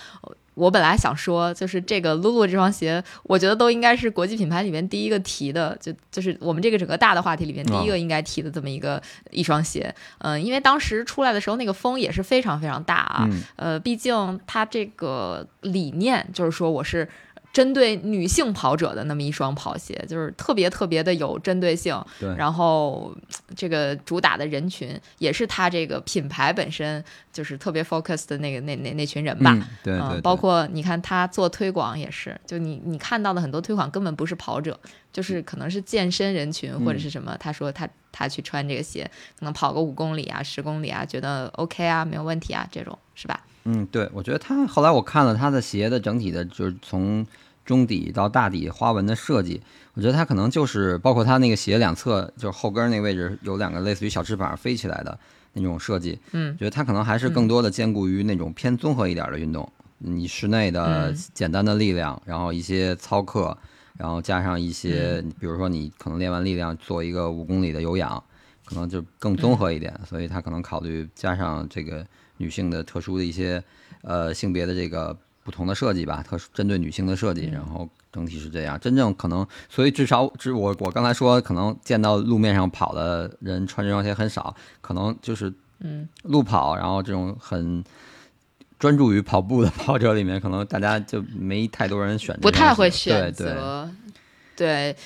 我本来想说，就是这个 lulu 这双鞋，我觉得都应该是国际品牌里面第一个提的，就就是我们这个整个大的话题里面第一个应该提的这么一个、一双鞋。嗯、因为当时出来的时候那个风也是非常非常大啊。嗯呃，毕竟它这个理念就是说我是。针对女性跑者的那么一双跑鞋，就是特别特别的有针对性，对，然后这个主打的人群也是它这个品牌本身就是特别 focus 的那个那那那群人吧。嗯，对对嗯，对，包括你看他做推广也是，就你你看到的很多推广根本不是跑者，就是可能是健身人群或者是什么。他说他他去穿这个鞋，可能跑个五公里啊、十公里啊，觉得 OK 啊，没有问题啊，这种是吧？嗯，对，我觉得他后来我看了他的鞋的整体的，就是从中底到大底花纹的设计，我觉得他可能就是包括他那个鞋两侧，就是后跟儿那个位置有两个类似于小翅膀飞起来的那种设计，嗯觉得他可能还是更多的兼顾于那种偏综合一点的运动，你室内的嗯。简单的力量，然后一些操课，然后加上一些，比如说你可能练完力量做一个五公里的有氧，可能就更综合一点，所以他可能考虑加上这个女性的特殊的一些呃性别的这个不同的设计吧，特殊针对女性的设计，然后整体是这样。真正可能，所以至少至我我刚才说，可能见到路面上跑的人穿这双鞋很少，可能就是嗯，路跑，然后这种很专注于跑步的跑者里面，可能大家就没太多人选这不，太会选对对择。对，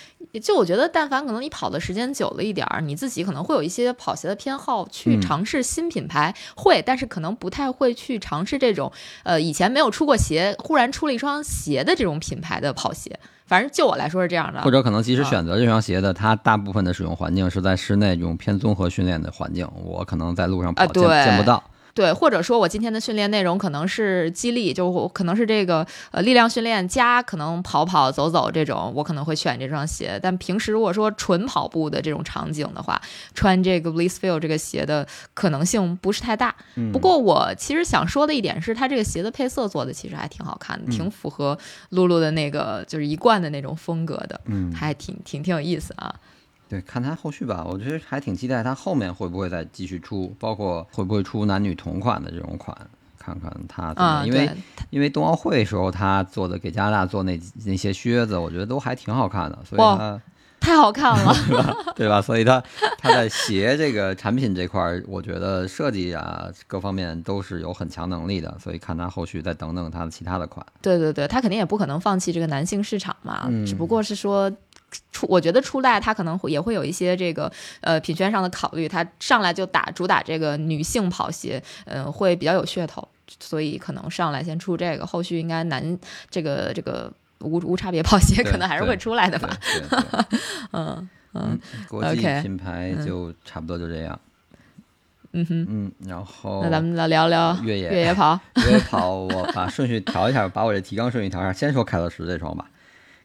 就我觉得，但凡可能你跑的时间久了一点儿，你自己可能会有一些跑鞋的偏好，去嗯尝试新品牌，会，但是可能不太会去尝试这种，呃，以前没有出过鞋，忽然出了一双鞋的这种品牌的跑鞋。反正就我来说是这样的，或者可能即使啊选择这双鞋的，它大部分的使用环境是在室内这种偏综合训练的环境，我可能在路上跑见、啊见不到。对，或者说我今天的训练内容可能是激励，就我可能是这个呃力量训练加可能跑跑走走这种，我可能会选这双鞋。但平时如果说纯跑步的这种场景的话，穿这个 Blissfeel 这个鞋的可能性不是太大。嗯不过我其实想说的一点是，它这个鞋的配色做的其实还挺好看的，嗯挺符合露露的那个就是一贯的那种风格的，嗯，还挺挺挺有意思啊。对，看他后续吧，我觉得还挺期待他后面会不会再继续出，包括会不会出男女同款的这种款，看看他怎么因为，因为冬奥会时候他做的给加拿大做那那些靴子，我觉得都还挺好看的，所以哇他太好看了。对吧？所以他他在鞋这个产品这块儿，我觉得设计啊各方面都是有很强能力的，所以看他后续再等等他的其他的款。对对对，他肯定也不可能放弃这个男性市场嘛，嗯只不过是说。出，我觉得初代它可能会也会有一些这个呃品宣上的考虑，它上来就打主打这个女性跑鞋，嗯、会比较有噱头，所以可能上来先出这个，后续应该男这个这个无无差别跑鞋可能还是会出来的吧，嗯嗯，国际品牌就差不多就这样。嗯哼，嗯，然后那咱们来聊聊越野越野跑，越野跑，我把顺序调一下，把我这提纲顺序调一下。先说凯乐石这双吧，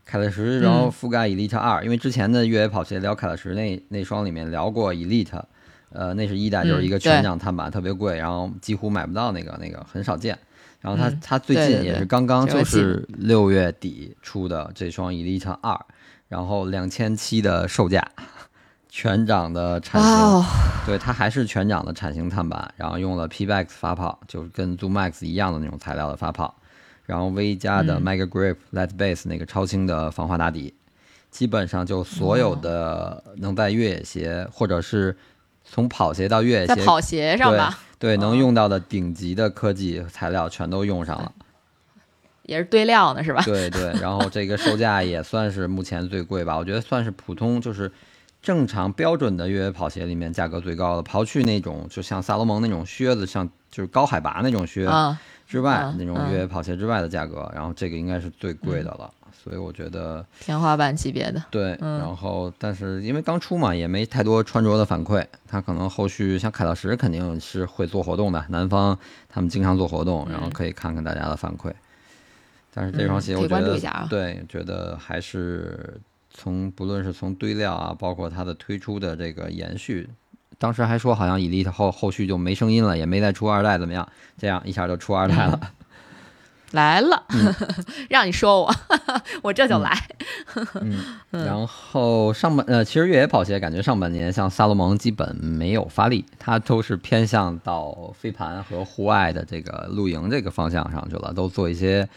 凯乐石，然后覆盖 Elite 二、因为之前的越野跑鞋聊凯乐石那那双里面聊过 Elite，呃，那是一代，嗯就是一个全掌碳板，特别贵，然后几乎买不到那个那个很少见。然后它、嗯它最近也是刚刚就是六月底出的这双 Elite 二，然后两千七的售价，全掌的产型。哦，对，它还是全掌的产型碳板，然后用了 P-Max 发泡，就是跟 Zoom Max 一样的那种材料的发泡，然后 V 加的嗯 Mega Grip Light Base 那个超轻的防滑打底，基本上就所有的能在越野鞋或者是从跑鞋到越野鞋在跑鞋上吧，对哦能用到的顶级的科技材料全都用上了。也是堆料呢，是吧？对对，然后这个售价 也算是目前最贵吧，我觉得算是普通就是正常标准的越野跑鞋里面价格最高的，刨去那种就像萨洛蒙那种靴子，像就是高海拔那种靴嗯，之外，嗯那种越野跑鞋之外的价格，然后这个应该是最贵的了，所以我觉得天花板级别的，对，嗯。然后但是因为刚出嘛，也没太多穿着的反馈，他可能后续像凯乐石肯定是会做活动的，南方他们经常做活动，然后可以看看大家的反馈。但是这双鞋我觉得，对，觉得还是从不论是从堆料啊，包括它的推出的这个延续，当时还说好像 Elite 后后续就没声音了，也没再出二代怎么样，这样一下就出二代了。来了，让你说我，我这就来。然后上半呃，其实越野跑鞋感觉上半年像萨洛蒙基本没有发力，它都是偏向到飞盘和户外的这个露营这个方向上去了，都做一些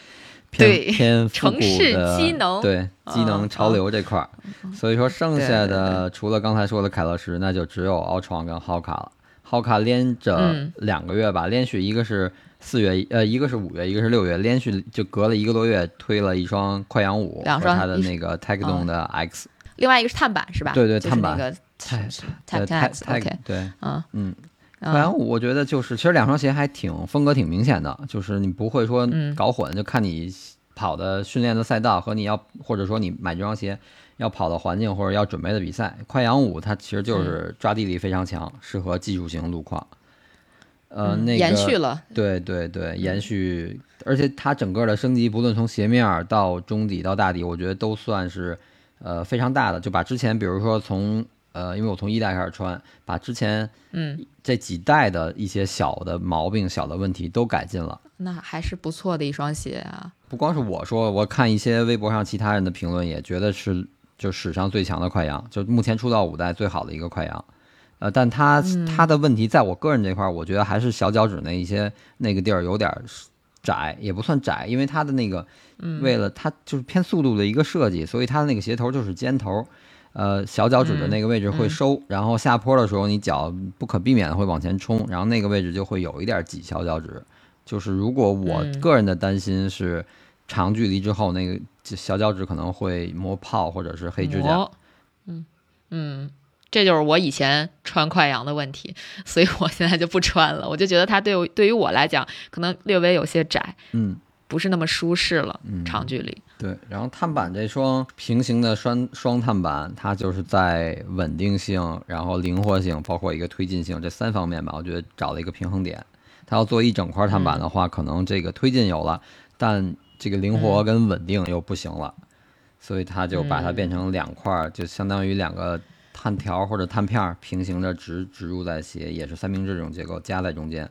偏对偏 市的机能对机能嗯潮流这块儿。所以说剩下的除了刚才说的凯乐石，那就只有奥创跟浩卡了。浩卡连着嗯。两个月吧，连续一个是四月，呃，一个是五月，一个是六月，连续就隔了一个多月推了一双快羊五两和它的那个 Tecton 的 X，另外一个是碳板是吧？对对碳板那个太 Tap 太 Tax 太 OK，对，嗯。嗯，嗯。快我觉得就是其实两双鞋还挺风格挺明显的，就是你不会说嗯。搞混，就看你跑的训练的赛道和你要或者说你买这双鞋要跑的环境或者要准备的比赛。快羊五它其实就是抓地力非常强，适合技术型路况。呃，嗯那个延续了，对对对，延续，而且它整个的升级，不论从鞋面到中底到大底，我觉得都算是呃非常大的，就把之前比如说从呃，因为我从一代开始穿，把之前嗯，这几代的一些小的毛病、小的问题都改进了。那还是不错的一双鞋啊。不光是我说，我看一些微博上其他人的评论也觉得是就史上最强的快羊，就目前出到五代最好的一个快羊。呃，但它它的问题，在我个人这块儿，我觉得还是小脚趾那一些那个地儿有点儿窄，也不算窄，因为它的那个为了它就是偏速度的一个设计，所以它的那个鞋头就是尖头，呃，小脚趾的那个位置会收，然后下坡的时候你脚不可避免的会往前冲，然后那个位置就会有一点挤小脚趾。就是如果我嗯个人的担心是长距离之后那个小脚趾可能会磨泡或者是黑指甲。磨嗯嗯，这就是我以前穿快羊的问题，所以我现在就不穿了。我就觉得它对我对于我来讲，可能略微有些窄，嗯，不是那么舒适了。嗯长距离，对。然后碳板这双平行的双双碳板，它就是在稳定性、然后灵活性，包括一个推进性这三方面吧，我觉得找了一个平衡点。它要做一整块碳板的话，可能这个推进有了，但这个灵活跟稳定又不行了，所以它就把它变成两块儿，就相当于两个碳条或者碳片儿平行的植植入在一起，也是三明治这种结构夹在中间。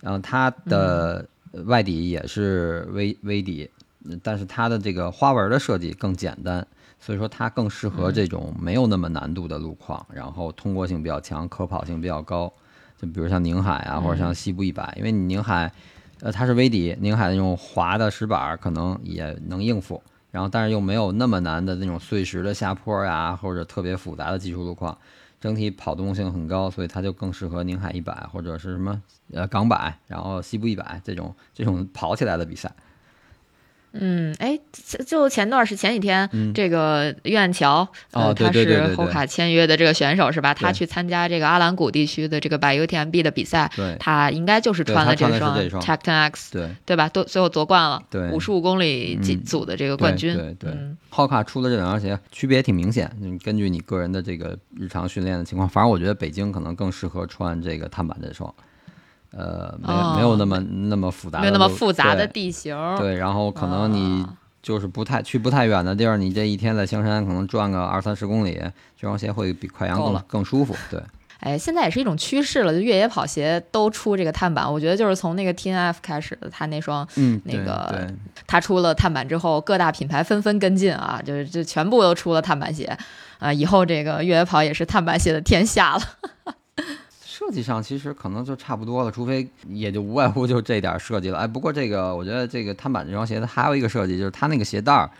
然后它的外底也是微微底，嗯但是它的这个花纹的设计更简单，所以说它更适合这种没有那么难度的路况，然后通过性比较强，可跑性比较高。就比如像宁海啊，或者像西部一百，因为你宁海，呃，它是微底，宁海那种滑的石板可能也能应付，然后但是又没有那么难的那种碎石的下坡呀，或者特别复杂的技术路况，整体跑动性很高，所以它就更适合宁海一百或者是什么呃港百，然后西部一百这种这种跑起来的比赛。嗯，哎，就前段是前几天，嗯。这个苑桥，呃，哦对他是后卡签约的这个选手是吧？他去参加这个阿兰谷地区的这个百 UTMB 的比赛，对。他应该就是穿了这双 Tacton X，对，对吧？都最后夺冠了，对。五十五公里组的这个冠军，对对对。嗯。浩卡出的这两双鞋区别也挺明显，嗯根据你个人的这个日常训练的情况，反正我觉得北京可能更适合穿这个碳板这双，呃，没、哦没有那么那么复杂没有那么复杂的地形，对，然后可能你啊就是不太去不太远的地儿，你这一天在香山可能转个二三十公里，这双鞋会比快羊更更舒服。对，哎，现在也是一种趋势了，就越野跑鞋都出这个碳板。我觉得就是从那个 T N F 开始的，他那双嗯，那个对他出了碳板之后，各大品牌纷纷跟进啊，就是就全部都出了碳板鞋啊。以后这个越野跑也是碳板鞋的天下了。设计上其实可能就差不多了，除非也就无外乎就这点设计了。哎，不过这个我觉得这个碳板这双鞋子还有一个设计，就是它那个鞋带儿，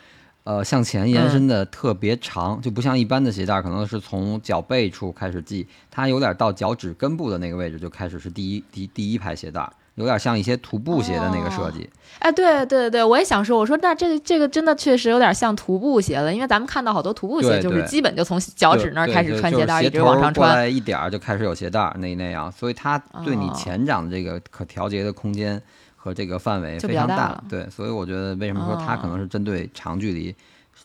呃，向前延伸的特别长，就不像一般的鞋带儿可能是从脚背处开始系，它有点到脚趾根部的那个位置就开始是第一第第一排鞋带儿。有点像一些徒步鞋的那个设计，哎，对对对，我也想说，我说那这个这个真的确实有点像徒步鞋了，因为咱们看到好多徒步鞋就是基本就从脚趾那儿开始穿鞋带，一直往上穿，一点儿就开始有鞋带那那样，所以它对你前掌的这个可调节的空间和这个范围非常大，对，所以我觉得为什么说它可能是针对长距离，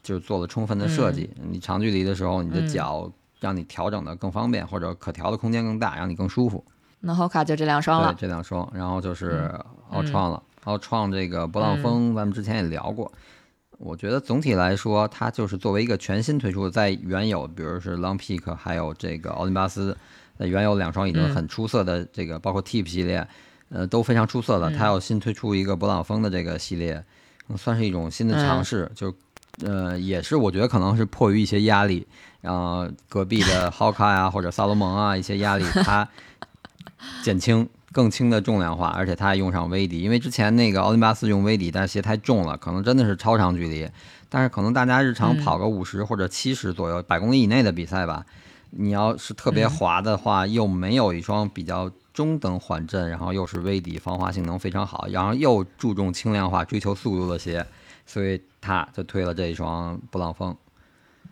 就是做了充分的设计，你长距离的时候你的脚让你调整的更方便，或者可调的空间更大，让你更舒服。那 Hoka 就这两双了，对，这两双，然后就是奥创了。奥创这个波浪峰，咱们之前也聊过。我觉得总体来说，它就是作为一个全新推出，在原有，比如是 Long Peak，还有这个奥林巴斯，那原有两双已经很出色的这个，包括 Tip 系列，呃，都非常出色了。它要新推出一个波浪峰的这个系列，算是一种新的尝试。就呃，也是我觉得可能是迫于一些压力，然后隔壁的 Hoka 呀或者萨罗蒙啊一些压力，它。减轻更轻的重量化，而且它还用上微底，因为之前那个奥林巴斯用微底，但是鞋太重了，可能真的是超长距离。但是可能大家日常跑个五十或者七十左右百公里以内的比赛吧，你要是特别滑的话，又没有一双比较中等缓震，然后又是微底防滑性能非常好，然后又注重轻量化、追求速度的鞋，所以他就推了这一双布朗峰。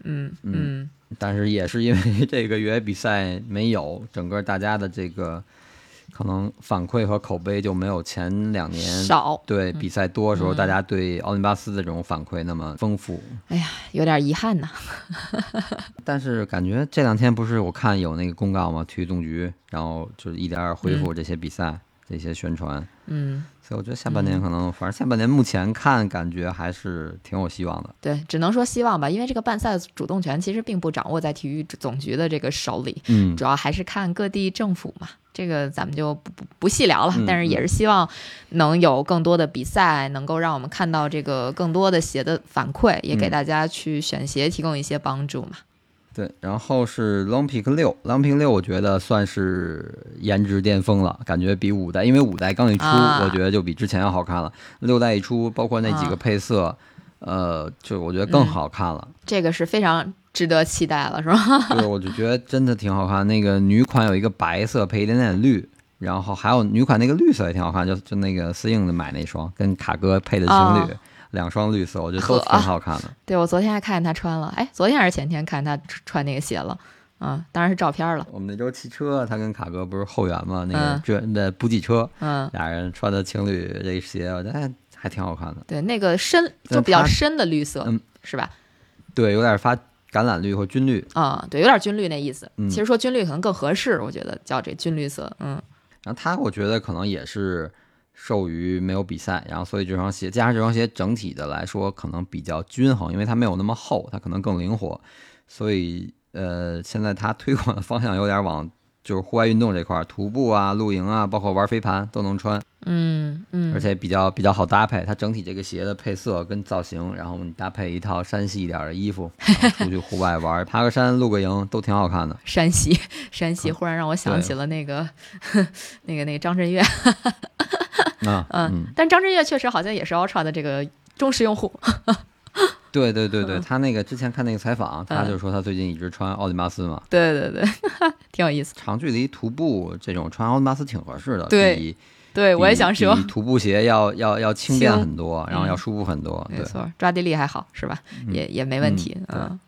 嗯嗯，但是也是因为这个越野比赛没有，整个大家的这个。可能反馈和口碑就没有前两年少，对比赛多的时候，大家对奥林巴斯的这种反馈那么丰富。哎呀，有点遗憾呐。但是感觉这两天不是我看有那个公告吗？体育总局，然后就是一点点恢复这些比赛、这些宣传。嗯。所以我觉得下半年可能，反正下半年目前看感觉还是挺有希望的。对，只能说希望吧，因为这个办赛主动权其实并不掌握在体育总局的这个手里，嗯，主要还是看各地政府嘛。这个咱们就不不不细聊了，但是也是希望能有更多的比赛，能够让我们看到这个更多的鞋的反馈，也给大家去选鞋提供一些帮助嘛。对，然后是 Long Pick 六，Long Pick 六，我觉得算是颜值巅峰了，感觉比五代，因为五代刚一出，我觉得就比之前要好看了。六代一出，包括那几个配色，呃，就我觉得更好看了。这个是非常值得期待了，是吧？对，我就觉得真的挺好看。那个女款有一个白色配一点点绿，然后还有女款那个绿色也挺好看，就就那个思应的买那双，跟卡哥配的情侣。两双绿色，我觉得都挺好看的。对，我昨天还看见他穿了，哎，昨天还是前天看他穿那个鞋了，啊，当然是照片了。我们那周骑车，他跟卡哥不是后援嘛？那个专的补给车，嗯，俩人穿的情侣这鞋，我觉得还挺好看的。对，那个深就比较深的绿色，嗯，是吧？对，有点发橄榄绿或军绿啊，对，有点军绿那意思。其实说军绿可能更合适，我觉得叫这军绿色，嗯。然后他，我觉得可能也是。受于没有比赛，然后所以这双鞋加上这双鞋整体的来说可能比较均衡，因为它没有那么厚，它可能更灵活，所以呃现在它推广的方向有点往就是户外运动这块，徒步啊、露营啊，包括玩飞盘都能穿，嗯嗯，而且比较比较好搭配，它整体这个鞋的配色跟造型，然后你搭配一套山西一点的衣服，出去户外玩，爬个山、露个营都挺好看的。山西，山西忽然让我想起了那个 那个那个张震岳。啊，嗯，但张震岳确实好像也是 Ultra 的这个忠实用户。对对对对，他那个之前看那个采访，他就说他最近一直穿奥林巴斯嘛。对对对，挺有意思。长距离徒步这种穿奥林巴斯挺合适的，对，对我也想说，徒步鞋要 要要轻便很多，然后要舒服很多。没错，抓地力还好，是吧？也也没问题。嗯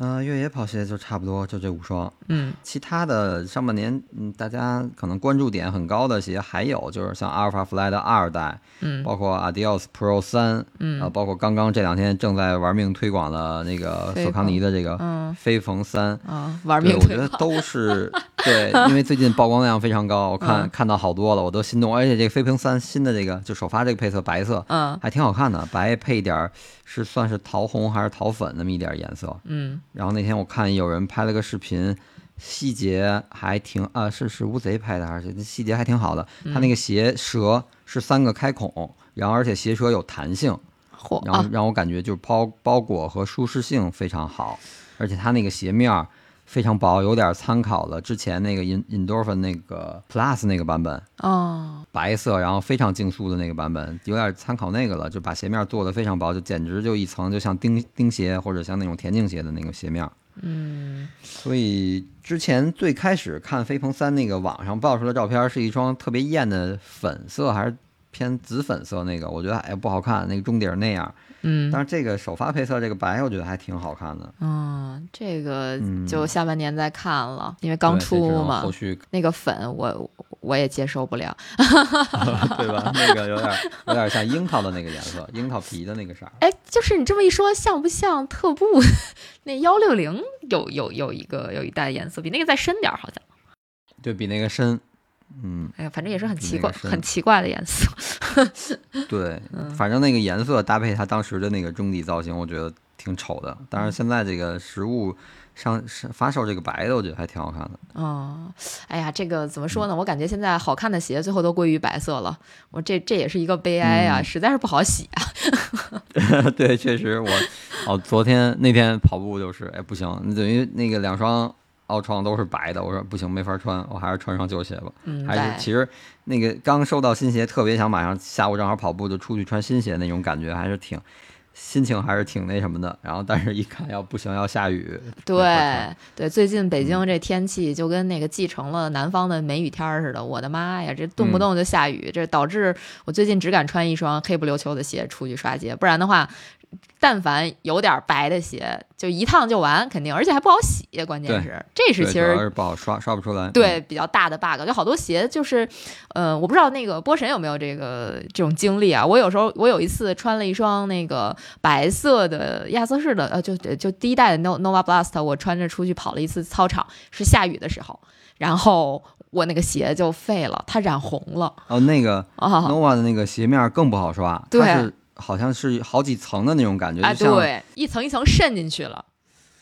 嗯。嗯，越野跑鞋就差不多，就这五双。嗯，其他的上半年，嗯，大家可能关注点很高的鞋还有就是像阿尔法 Fly 的二代，嗯，包括 Adios Pro 三，嗯，啊，包括刚刚这两天正在玩命推广的那个索康尼的这个飞鹏三，啊，玩命推广，我觉得都是对，因为最近曝光量非常高，我看看到好多了，我都心动。而且这个飞鹏三新的这个就首发这个配色白色，嗯，还挺好看的，白配一点是算是桃红还是桃粉那么一点颜色，嗯。然后那天我看有人拍了个视频，细节还挺啊，是是乌贼拍的还是细节还挺好的。他那个鞋舌是三个开孔，然后而且鞋舌有弹性，然后让我感觉就是包包裹和舒适性非常好，而且它那个鞋面非常薄，有点参考了之前那个 In Endorphin 那个 Plus 那个版本，哦，白色，然后非常竞速的那个版本，有点参考那个了，就把鞋面做的非常薄，就简直就一层，就像钉钉鞋或者像那种田径鞋的那个鞋面。嗯，所以之前最开始看飞鹏三那个网上爆出的照片，是一双特别艳的粉色还是偏紫粉色那个，我觉得哎不好看，那个中底儿那样。嗯，但是这个首发配色这个白，我觉得还挺好看的。嗯，这个嗯就下半年再看了，因为刚出嘛后，续那个粉我我也接受不了。对吧？那个有点有点像樱桃的那个颜色，樱桃皮的那个色儿。哎，就是你这么一说，像不像特步 那幺六零有有有一个有一代颜色比那个再深点儿，好像。对比那个深，嗯，哎呀，反正也是很奇怪、那个很奇怪的颜色。对，嗯反正那个颜色搭配它当时的那个中底造型，我觉得挺丑的。但是现在这个实物上是发售这个白的，我觉得还挺好看的。哦，哎呀，这个怎么说呢？我感觉现在好看的鞋最后都归于白色了。我这这也是一个悲哀啊，嗯实在是不好洗啊。对，确实我哦，昨天那天跑步就是，哎，不行，你等于那个两双奥创都是白的，我说不行，没法穿，我还是穿双旧鞋吧。嗯，还是其实那个刚收到新鞋，特别想马上下午正好跑步就出去穿新鞋那种感觉，还是挺心情还是挺那什么的。然后但是一看要不行要下雨，对对，最近北嗯京这天气就跟那个继承了南方的梅雨天儿似的，我的妈呀，这动不嗯动就下雨，这导致我最近只敢穿一双黑不溜秋的鞋出去刷街，不然的话，但凡有点白的鞋，就一趟就完，肯定，而且还不好洗，关键是。这是，其实是不好刷，刷不出来。对，比较大的 bug，就好多鞋就是，呃，我不知道那个波神有没有这个这种经历啊。我有时候我有一次穿了一双那个白色的亚瑟士的，呃，就就第一代的 No Nova Blast，我穿着出去跑了一次操场，是下雨的时候，然后我那个鞋就废了，它染红了。哦，那个啊。Nova 的那个鞋面更不好刷，对它是好像是好几层的那种感觉，啊，就像对，一层一层渗进去了。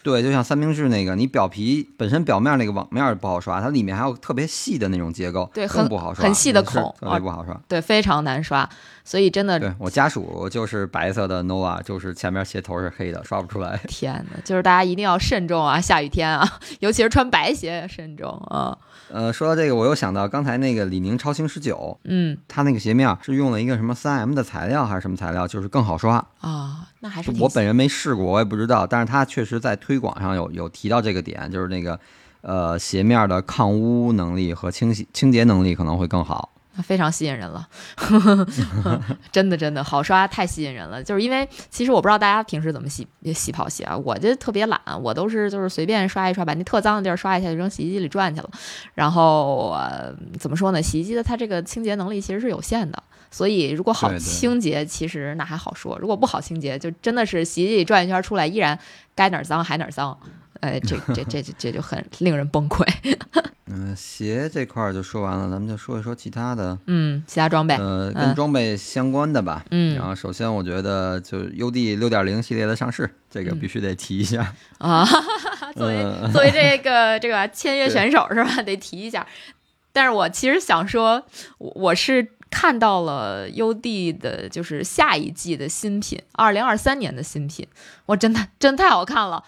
对，就像三明治那个，你表皮本身表面那个网面不好刷，它里面还有特别细的那种结构，对很更不好刷，很细的孔特别不好刷。对，非常难刷，所以真的对我家属就是白色的 nova，就是前面鞋头是黑的，刷不出来。天呐，就是大家一定要慎重啊，下雨天啊，尤其是穿白鞋要慎重啊。呃，说到这个，我又想到刚才那个李宁超轻十九，嗯它那个鞋面是用了一个什么三 M 的材料还是什么材料，就是更好刷。啊，那还是我本人没试过，我也不知道，但是它确实在推广上有有提到这个点，就是那个呃鞋面的抗污能力和清洗清洁能力可能会更好。非常吸引人了，真的真的好刷，太吸引人了。就是因为其实我不知道大家平时怎么洗洗跑鞋啊，我这特别懒，我都是就是随便刷一刷，把那特脏的地儿刷一下就扔洗衣机里转去了。然后呃，怎么说呢？洗衣机的它这个清洁能力其实是有限的。所以，如果好清洁，其实那还好说；如果不好清洁，就真的是洗衣机里转一圈出来，依然该哪儿脏还哪儿脏。哎，这这这这这就很令人崩溃。嗯、鞋这块儿就说完了，咱们就说一说其他的，嗯，其他装备，呃，嗯跟装备相关的吧。嗯然后首先我觉得就 UD 六点零系列的上市，这个嗯必须得提一下。啊，作为、呃作为这个这个签约选手是吧？得提一下。但是我其实想说，我我是看到了 UD 的，就是下一季的新品，二零二三年的新品，我真的真太好看了。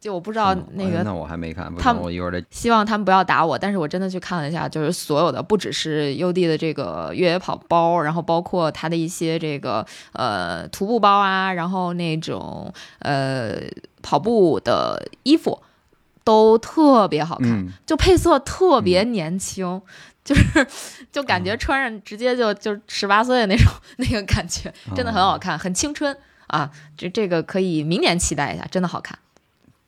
就我不知道那个哎那我还没看，他们，我一会儿得希望他们不要打我，但是我真的去看了一下，就是所有的，不只是 UD 的这个越野跑包，然后包括它的一些这个呃徒步包啊，然后那种呃跑步的衣服都特别好看，嗯，就配色特别年轻。就是，就感觉穿上直接就就十八岁的那种 那个感觉，真的很好看，很青春啊！这这个可以明年期待一下，真的好看。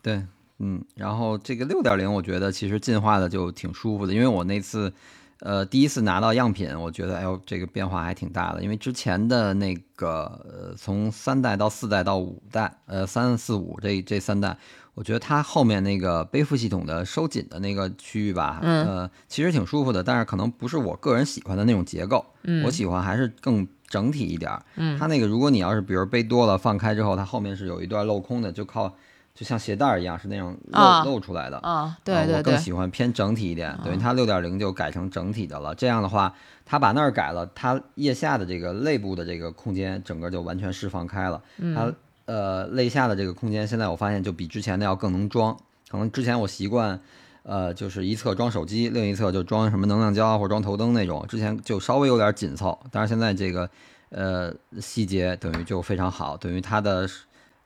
对，嗯，然后这个六点零，我觉得其实进化的就挺舒服的，因为我那次，呃，第一次拿到样品，我觉得，哎呦，这个变化还挺大的，因为之前的那个，呃，从三代到四代到五代，呃，三四五这这三代，我觉得它后面那个背负系统的收紧的那个区域吧，嗯呃，其实挺舒服的，但是可能不是我个人喜欢的那种结构，嗯我喜欢还是更整体一点儿。嗯它那个如果你要是比如背多了放开之后，它后面是有一段镂空的，就靠就像鞋带儿一样是那种露、啊露出来的。对对对，我更喜欢偏整体一点，等于它六点零就改成整体的了。这样的话，它把那儿改了，它腋下的这个肋部的这个空间，整个就完全释放开了。嗯它呃肋下的这个空间，现在我发现就比之前的要更能装。可能之前我习惯，呃，就是一侧装手机，另一侧就装什么能量胶或者装头灯那种，之前就稍微有点紧凑。但是现在这个，呃，细节等于就非常好，等于它的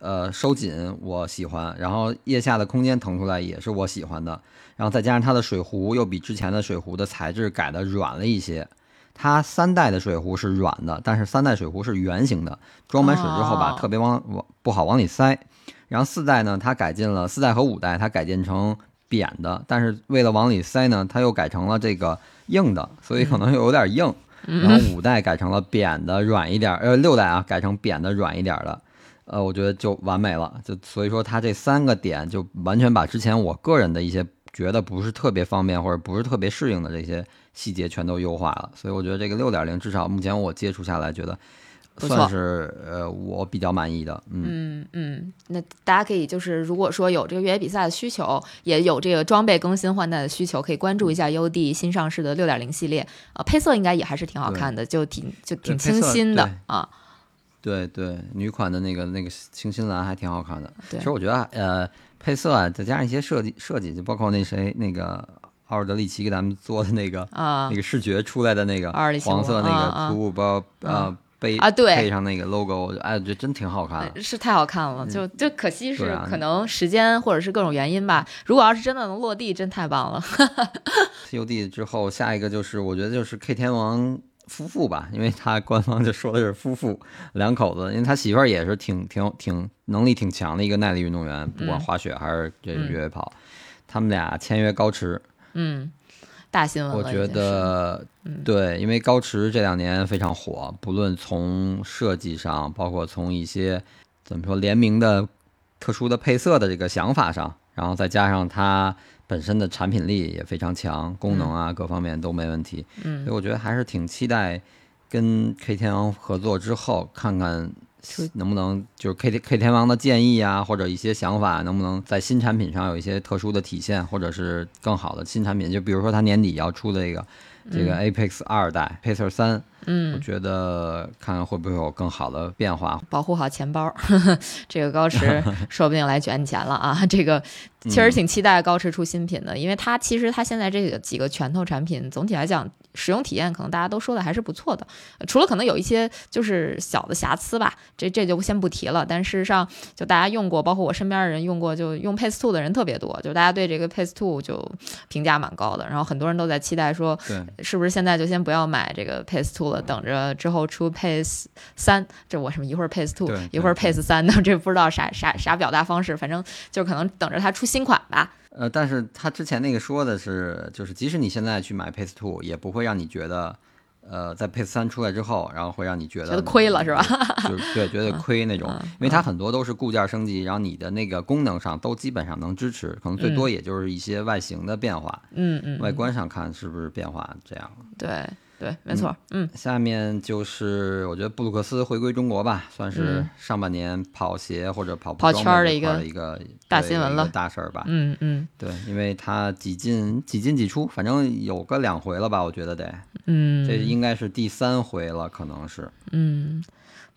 呃收紧我喜欢，然后腋下的空间腾出来也是我喜欢的，然后再加上它的水壶又比之前的水壶的材质改的软了一些。它三代的水壶是软的，但是三代水壶是圆形的，装满水之后吧，哦特别往往不好往里塞。然后四代呢，它改进了四代和五代，它改进成扁的，但是为了往里塞呢，它又改成了这个硬的，所以可能又有点硬。然后五代改成了扁的，软一点儿，呃，六代啊改成扁的，软一点儿的，呃，我觉得就完美了。就所以说，它这三个点就完全把之前我个人的一些觉得不是特别方便或者不是特别适应的这些细节全都优化了。所以我觉得这个六点零至少目前我接触下来，觉得算是呃我比较满意的。嗯，嗯嗯，那大家可以就是如果说有这个越野比赛的需求，也有这个装备更新换代的需求，可以关注一下 UD 新上市的六点零系列。呃，配色应该也还是挺好看的，就挺就挺清新的对啊。对对，女款的那个那个清新蓝还挺好看的。对其实我觉得呃配色啊，再加上一些设计设计，就包括那谁那个奥尔德里奇给咱们做的那个。啊那个视觉出来的那个黄色那啊啊个徒步包呃背啊对配上那个 logo，哎，我觉得真挺好看是太好看了，就就可惜是可能时间或者是各种原因吧。如果要是真的能落地，真太棒了。COD 之后，下一个就是我觉得就是 K 天王夫妇吧，因为他官方就说的是夫妇两口子，因为他媳妇儿也是挺挺挺能力挺强的一个耐力运动员，不管滑雪还是这越野跑，他们俩签约高驰，嗯，大新闻了。我觉得对，因为高驰这两年非常火，不论从设计上，包括从一些怎么说联名的特殊的配色的这个想法上，然后再加上它本身的产品力也非常强，功能啊各方面都没问题，嗯。所以我觉得还是挺期待跟 K 天王合作之后，看看能不能就是 K K 天王的建议啊，或者一些想法，能不能在新产品上有一些特殊的体现，或者是更好的新产品？就比如说他年底要出的这个这个 Apex 二代 Pacer 三，我嗯，觉得看看会不会有更好的变化。保护好钱包，这个高驰 说不定来卷你钱了啊！这个嗯确实挺期待高驰出新品的，因为它其实它现在这个几个拳头产品，总体来讲使用体验可能大家都说的还是不错的，呃除了可能有一些就是小的瑕疵吧，这这就先不提了。但事实上，就大家用过，包括我身边的人用过，就用 Pace Two 的人特别多，就大家对这个 Pace Two 就评价蛮高的。然后很多人都在期待说，是不是现在就先不要买这个 Pace Two 了，等着之后出 Pace 三？这我什么一会儿 Pace Two，一会儿 Pace 三的，这不知道啥啥啥表达方式，反正就可能等着它出新款吧。呃，但是他之前那个说的是，就是即使你现在去买 Pace Two，也不会让你觉得，呃，在 Pace 三出来之后，然后会让你觉得觉得亏了是吧？就是对，觉得 亏那种，嗯因为它很多都是固件升级，然后你的那个功能上都基本上能支持，可能最多也就是一些外形的变化，嗯嗯，外观上看是不是变化这样。对对，没错，嗯。下面就是我觉得布鲁克斯回归中国吧，算是嗯。上半年跑鞋或者跑步跑圈的一个一个大新闻了。大事儿吧。嗯嗯。对，因为他几进几进几出，反正有个两回了吧，我觉得得，嗯，这应该是第三回了，可能是。嗯，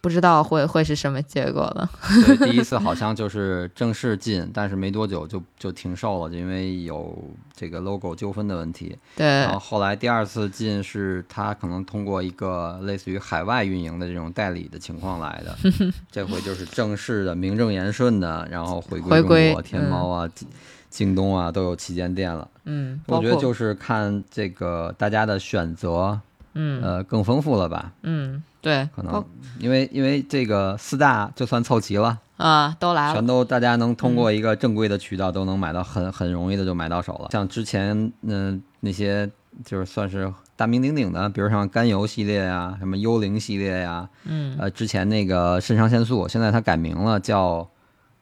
不知道会会是什么结果了。对，第一次好像就是正式进，但是没多久就就停售了，就因为有这个 logo 纠纷的问题。对然后后来第二次进是他可能通过一个类似于海外运营的这种代理的情况来的，这回就是正式的名正言顺的，然后回归中回归国，天猫啊、京京东啊都有旗舰店了。嗯，我觉得就是看这个大家的选择，嗯呃，更丰富了吧？嗯对，可能因为因为这个四大就算凑齐了。啊都来了全。都大家能通过一个正规的渠道都能买到很很容易的就买到手了。像之前嗯、那些就是算是大名鼎鼎的，比如像甘油系列呀、什么幽灵系列呀、嗯呃之前那个肾上腺素，现在它改名了叫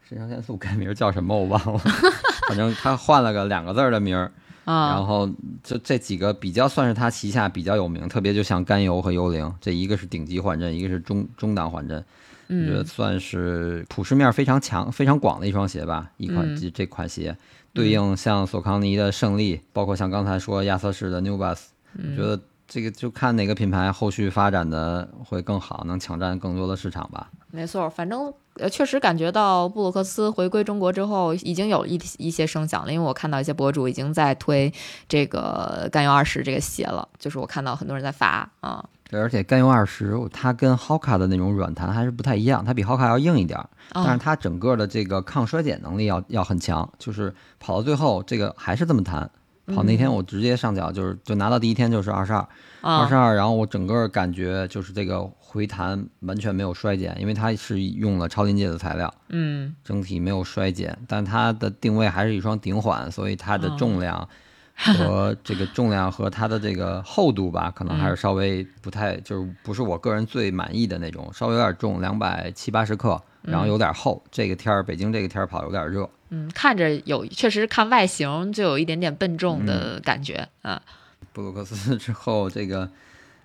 肾上腺素，改名叫什么我忘了，反正它换了个两个字儿的名儿。啊然后就这几个比较算是他旗下比较有名，特别就像甘油和幽灵，这一个是顶级缓震，一个是中中档缓震。我觉得嗯算是普适面非常强、非常广的一双鞋吧。一款嗯这这款鞋对应像索康尼的胜利，包括像刚才说亚瑟士的 New Balance，觉得这个就看哪个品牌后续发展的会更好，能抢占更多的市场吧。没错，反正呃，确实感觉到布鲁克斯回归中国之后，已经有一一些声响了。因为我看到一些博主已经在推这个甘油二十这个鞋了，就是我看到很多人在发啊。对，而且甘油二十它跟 Hoka 的那种软弹还是不太一样，它比 Hoka 要硬一点儿，但是它整个的这个抗衰减能力要要很强，就是跑到最后这个还是这么弹。跑那天我直接上脚就是就拿到第一天就是二十二，二十二，然后我整个感觉就是这个回弹完全没有衰减，因为它是用了超临界的材料，嗯，整体没有衰减，但它的定位还是一双顶缓，所以它的重量和这个重量和它的这个厚度吧，可能还是稍微不太，就是不是我个人最满意的那种，稍微有点重，两百七八十克，然后有点厚，这个天儿北京这个天儿跑有点热。嗯，看着有，确实看外形就有一点点笨重的感觉啊。布鲁克斯 之后，这个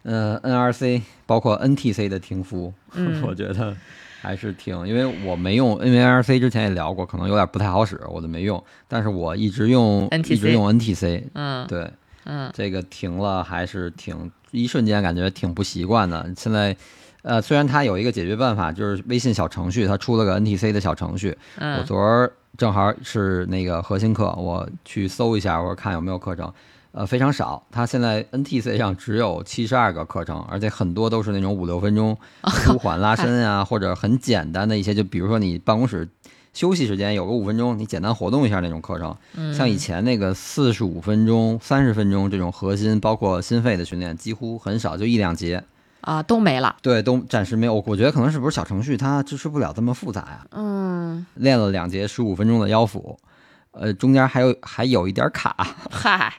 呃，NRC 包括 NTC 的停服，我觉得还是挺，因为我没用，因为 NRC 之前也聊过，可能有点不太好使，我就没用。但是我一直用，一直用 NTC，嗯，对，嗯，这个停了还是挺，一瞬间感觉挺不习惯的。现在。呃，虽然它有一个解决办法，就是微信小程序，它出了个 NTC 的小程序。嗯，我昨儿正好是那个核心课，我去搜一下，我看有没有课程。呃，非常少，它现在 NTC 上只有七十二个课程，而且很多都是那种五六分钟 舒缓拉伸啊，或者很简单的一些，就比如说你办公室休息时间有个五分钟，你简单活动一下那种课程。嗯，像以前那个四十五分钟、三十分钟这种核心，包括心肺的训练，几乎很少，就一两节。啊，都没了。对，都暂时没有。我觉得可能是不是小程序它支持不了这么复杂呀？嗯，练了两节十五分钟的腰腹，呃，中间还有还有一点卡。嗨，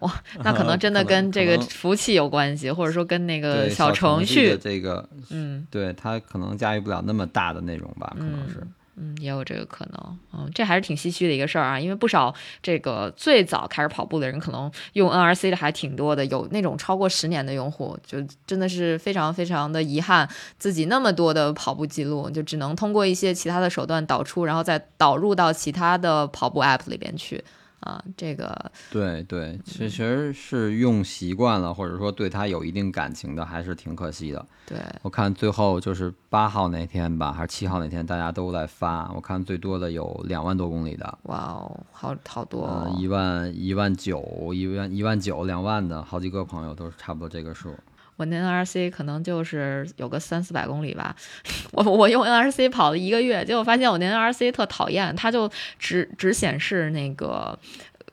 哇，那可能真的跟这个服务器有关系，或者说跟那个小程序这个，嗯，对，它可能驾驭不了那么大的内容吧，可能是。嗯，嗯也有这个可能，嗯，这还是挺唏嘘的一个事儿啊，因为不少这个最早开始跑步的人，可能用 NRC 的还挺多的，有那种超过十年的用户，就真的是非常非常的遗憾，自己那么多的跑步记录，就只能通过一些其他的手段导出，然后再导入到其他的跑步 App 里边去。啊，这个对对，其实是用习惯了，或者说对他有一定感情的，还是挺可惜的。对我看最后就是八号那天吧，还是七号那天，大家都在发，我看最多的有两万多公里的。哇哦，好好多，一万一万九，一万一万九，两万的好几个朋友都是差不多这个数。我那 NRC 可能就是有个三四百公里吧，我我用 NRC 跑了一个月，结果发现我那 NRC 特讨厌，它就只只显示那个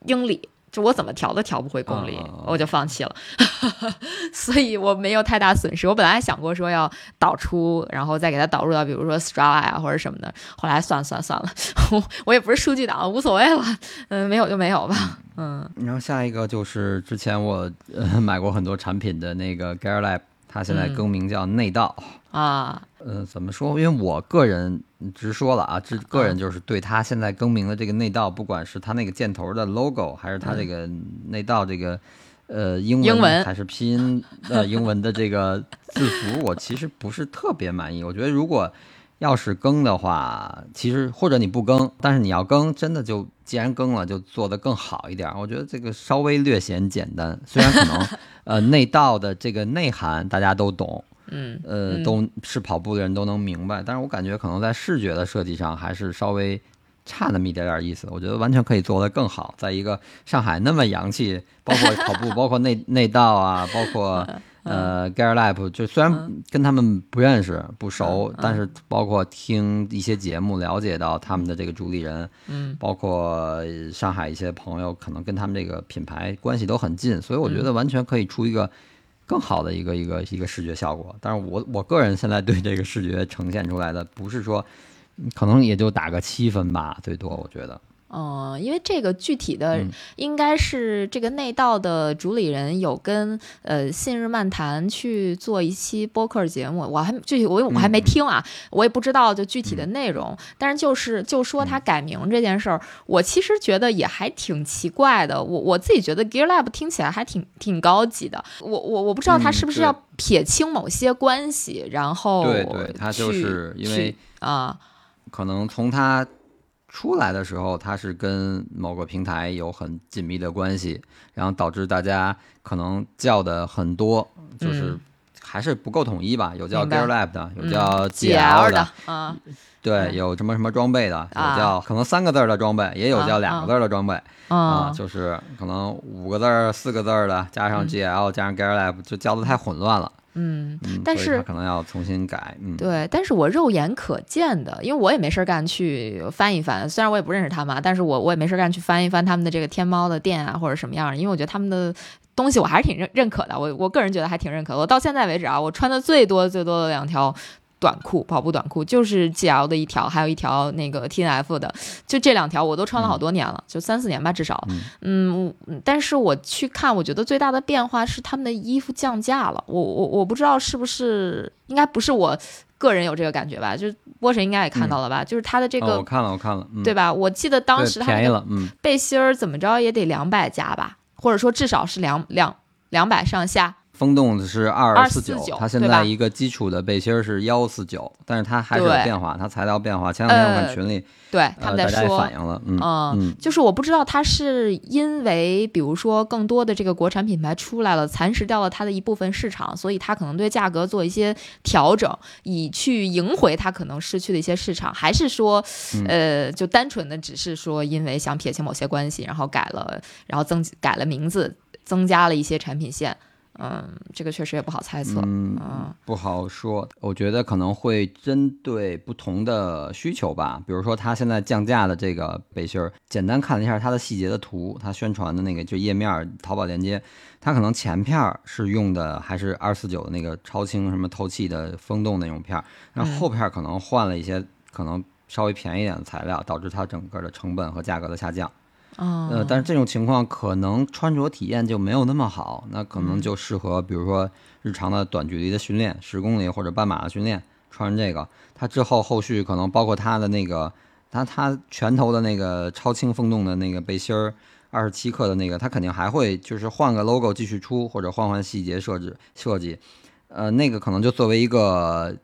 英里。就我怎么调都调不回公里，我就放弃了，所以我没有太大损失。我本来还想过说要导出，然后再给它导入到比如说 Strava 啊或者什么的，后来算了算了算了，我也不是数据党，无所谓了，嗯，没有就没有吧，嗯。然后下一个就是之前我呃买过很多产品的那个 Gear Lab。它现在更名叫内道啊，呃，怎么说？因为我个人直说了啊，这个人就是对他现在更名的这个内道，不管是他那个箭头的 logo，还是他这个内道这个呃英文还是拼音呃 英文的这个字符，我其实不是特别满意。我觉得如果要是更的话，其实或者你不更，但是你要更，真的就既然更了，就做得更好一点。我觉得这个稍微略显简单，虽然可能。呃，内道的这个内涵大家都懂，嗯，呃，都是跑步的人都能明白，但是我感觉可能在视觉的设计上还是稍微差那么一点点意思。我觉得完全可以做得更好。在一个上海那么洋气，包括跑步，包括内内道啊，包括呃 Gear Lab，就虽然跟他们不认识不熟，但是包括听一些节目了解到他们的这个主理人，嗯，包括上海一些朋友，可能跟他们这个品牌关系都很近，所以我觉得完全可以出一个更好的一个一个一个视觉效果。但是我我个人现在对这个视觉呈现出来的，不是说可能也就打个七分吧，最多我觉得。嗯，因为这个具体的应该是这个内道的主理人有跟呃信日漫谈去做一期播客节目，我还具体我我还没听啊，我也不知道就具体的内容。但是就是就说他改名这件事儿，我其实觉得也还挺奇怪的。我我自己觉得 Gear Lab 听起来还挺挺高级的。我我我不知道他是不是要撇清某些关系，然后对对，他就是因为啊，可能从他。出来的时候，它是跟某个平台有很紧密的关系，然后导致大家可能叫的很多，就是还是不够统一吧，有叫 Gear Lab 的，有嗯叫 GL 的，的啊。对，嗯。有什么什么装备的，啊有叫可能三个字儿的装备，也有啊叫两个字儿的装备啊，啊就是可能五个字儿、四个字儿的，加上嗯。GL 加上 Gear Lab，就叫的太混乱了。嗯。嗯，但是可能要重新改。嗯，对，但是我肉眼可见的，因为我也没事儿干去翻一翻，虽然我也不认识他们啊，但是我我也没事儿干去翻一翻他们的这个天猫的店啊或者什么样儿，因为我觉得他们的东西我还是挺认认可的，我我个人觉得还挺认可的。我到现在为止啊，我穿的最多最多的两条。短裤，跑步短裤就是 GL 的一条，还有一条那个 TNF 的，就这两条我都穿了好多年了，就三四年吧至少。嗯但是我去看，我觉得最大的变化是他们的衣服降价了。我我我不知道是不是，应该不是我个人有这个感觉吧？就是波神应该也看到了吧？就是他的这哦，个、我看了，我看了，嗯，对吧？我记得当时他那个便宜了，嗯，背心儿怎么着也得两百加吧，或者说至少是两两两百上下。风洞是二四249它现在一个基础的背心儿是幺四九，但是它还是有变化，它材料变化。前两天我看呃群里，对，他们在说，反映了，嗯就是我不知道它是因为，比如说更多的这个国产品牌出来了，蚕食掉了它的一部分市场，所以它可能对价格做一些调整，以去赢回它可能失去的一些市场，还是说，嗯呃，就单纯的只是说因为想撇清某些关系，然后改了，然后增改了名字，增加了一些产品线。嗯，这个确实也不好猜测。嗯嗯不好说，我觉得可能会针对不同的需求吧。比如说，它现在降价的这个背心儿，简单看了一下它的细节的图，它宣传的那个就页面儿淘宝链接，它可能前片儿是用的还是二四九的那个超轻什么透气的风洞那种片儿，然后后片儿可能换了一些可能稍微便宜一点的材料，导致它整个的成本和价格的下降。哦，呃，但是这种情况可能穿着体验就没有那么好，那可能就适合比如说日常的短距离的训练，十公里或者半马的训练，穿这个，它之后后续可能包括它的那个，它它拳头的那个超轻风洞的那个背心儿，二十七克的那个，它肯定还会就是换个 logo 继续出，或者换换细节设置设计，呃，那个可能就作为一个。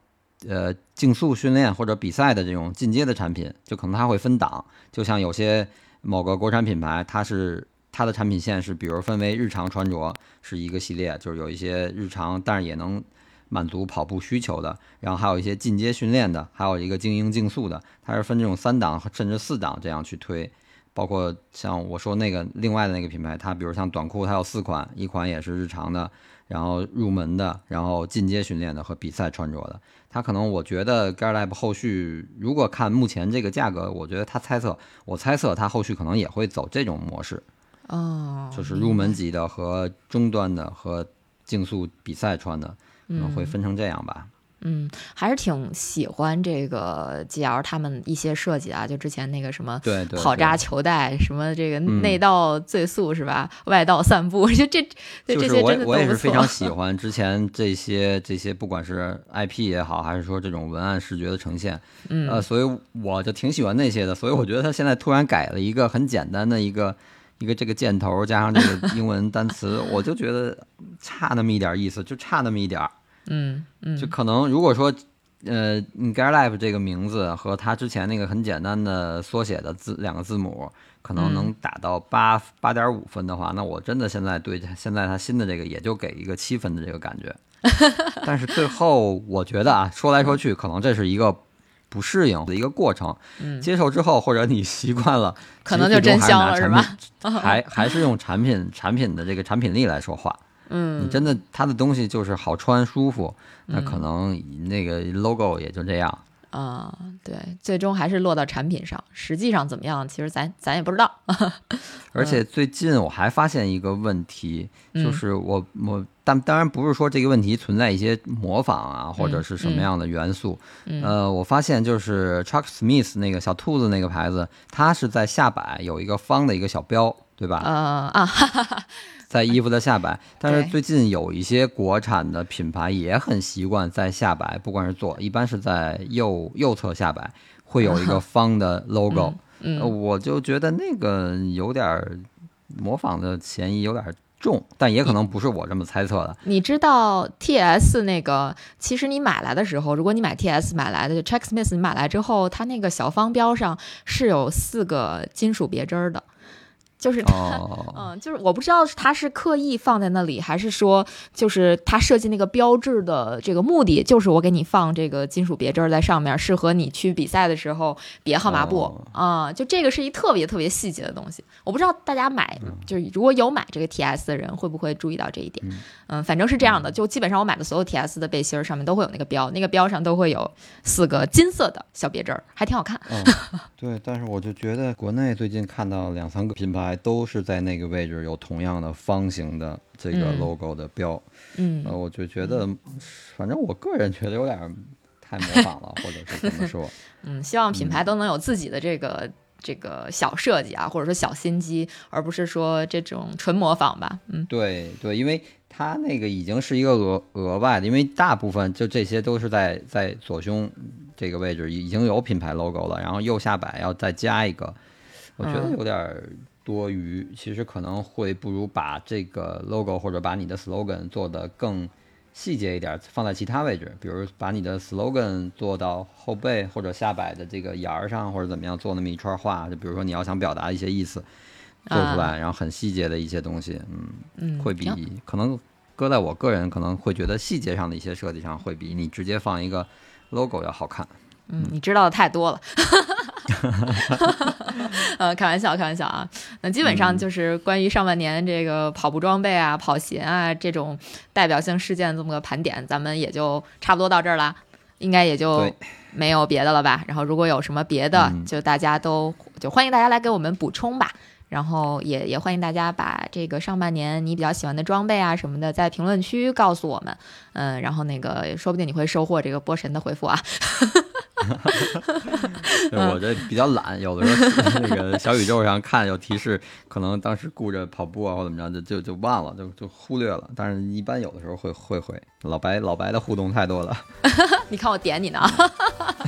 呃，竞速训练或者比赛的这种进阶的产品，就可能它会分档，就像有些某个国产品牌，它是它的产品线是，比如分为日常穿着是一个系列，就是有一些日常，但是也能满足跑步需求的，然后还有一些进阶训练的，还有一个精英竞速的，它是分这种三档甚至四档这样去推。包括像我说那个另外的那个品牌，它比如像短裤，它有四款，一款也是日常的，然后入门的，然后进阶训练的和比赛穿着的。它可能我觉得 Gear Lab 后续如果看目前这个价格，我觉得它猜测，我猜测它后续可能也会走这种模式，哦，就是入门级的和中端的和竞速比赛穿的，可能会分成这样吧。嗯，还是挺喜欢这个 GL 他们一些设计啊，就之前那个什么对对，跑扎球带，什么这个嗯内道最速是吧？外道散步，就这对就这些真的都我也我也。是非常喜欢之前这些这些，不管是 IP 也好，还是说这种文案视觉的呈现，嗯呃，所以我就挺喜欢那些的。所以我觉得他现在突然改了一个很简单的一个一个这个箭头加上这个英文单词，我就觉得差那么一点意思，就差那么一点儿。嗯嗯，就可能如果说，呃 g a r Life 这个名字和它之前那个很简单的缩写的字两个字母，可能能打到八八点五分的话，那我真的现在对现在它新的这个也就给一个七分的这个感觉。但是最后我觉得啊，说来说去，可能这是一个不适应的一个过程。嗯接受之后，或者你习惯了，可能就真香了是吧？还 还是用产品产品的这个产品力来说话。嗯你真的它的东西就是好穿舒服，那可能那个 logo 也就这样。啊、对，最终还是落到产品上，实际上怎么样，其实咱咱也不知道。而且最近我还发现一个问题，嗯就是我我但当然不是说这个问题存在一些模仿啊，或者是什么样的元素。嗯呃，我发现就是 Chuck Smith 那个小兔子那个牌子，它是在下摆有一个方的一个小标，对吧？呃啊，哈哈哈，在衣服的下摆，但是最近有一些国产的品牌也很习惯在下摆，不管是左，一般是在右右侧下摆会有一个 方的 logo，、嗯呃我就觉得那个有点儿模仿的嫌疑有点儿重，但也可能不是我这么猜测的。你知道 T S 那个，其实你买来的时候，如果你买 T S 买来的就 Check Smith，你买来之后，它那个小方标上是有四个金属别针儿的。就是它，哦，嗯，就是我不知道它是刻意放在那里，还是说就是它设计那个标志的这个目的，就是我给你放这个金属别针儿在上面，适合你去比赛的时候别号码布哦。啊、就这个是一特别特别细节的东西，我不知道大家买就是如果有买这个 TS 的人会不会注意到这一点。嗯嗯，反正是这样的，就基本上我买的所有 TS 的背心儿上面都会有那个标，那个标上都会有四个金色的小别针儿，还挺好看。嗯，对，但是我就觉得国内最近看到两三个品牌都是在那个位置有同样的方形的这个嗯。logo 的标，嗯。呃，我就觉得，反正我个人觉得有点儿太模仿了，或者是怎么说？嗯，希望品牌都能有自己的这个、这个小设计啊，或者说小心机，而不是说这种纯模仿吧。嗯对对，因为它那个已经是一个额额外的，因为大部分就这些都是在在左胸这个位置已经有品牌 logo 了，然后右下摆要再加一个，我觉得嗯有点儿多余。其实可能会不如把这个 logo 或者把你的 slogan 做得更细节一点儿，放在其他位置，比如把你的 slogan 做到后背或者下摆的这个沿儿上，或者怎么样做那么一串话，就比如说你要想表达一些意思。做出来，然后很细节的一些东西，嗯，嗯，会比行可能搁在我个人可能会觉得细节上的一些设计上会比你直接放一个 logo 要好看。嗯，你知道的太多了。呃，开玩笑，开玩笑啊。那基本上就是关于上半年这个跑步装备啊、跑鞋啊这种代表性事件这么个盘点，咱们也就差不多到这儿啦。应该也就没有别的了吧？然后如果有什么别的，嗯就大家都就欢迎大家来给我们补充吧。然后也也欢迎大家把这个上半年你比较喜欢的装备啊什么的，在评论区告诉我们。嗯，然后那个说不定你会收获这个波神的回复啊。对我这比较懒，有的时候那个小宇宙上看有提示，可能当时顾着跑步啊或怎么着，就就就忘了，就就忽略了。但是一般有的时候会会回。老白老白的互动太多了，你看我点你呢啊。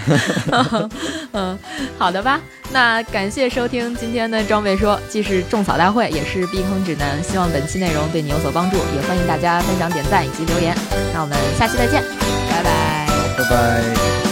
嗯，好的吧。那感谢收听今天的装备说，既是种草大会，也是避坑指南。希望本期内容对你有所帮助，也欢迎大家分享、点赞以及留言。那我们下期再见，拜拜。拜拜。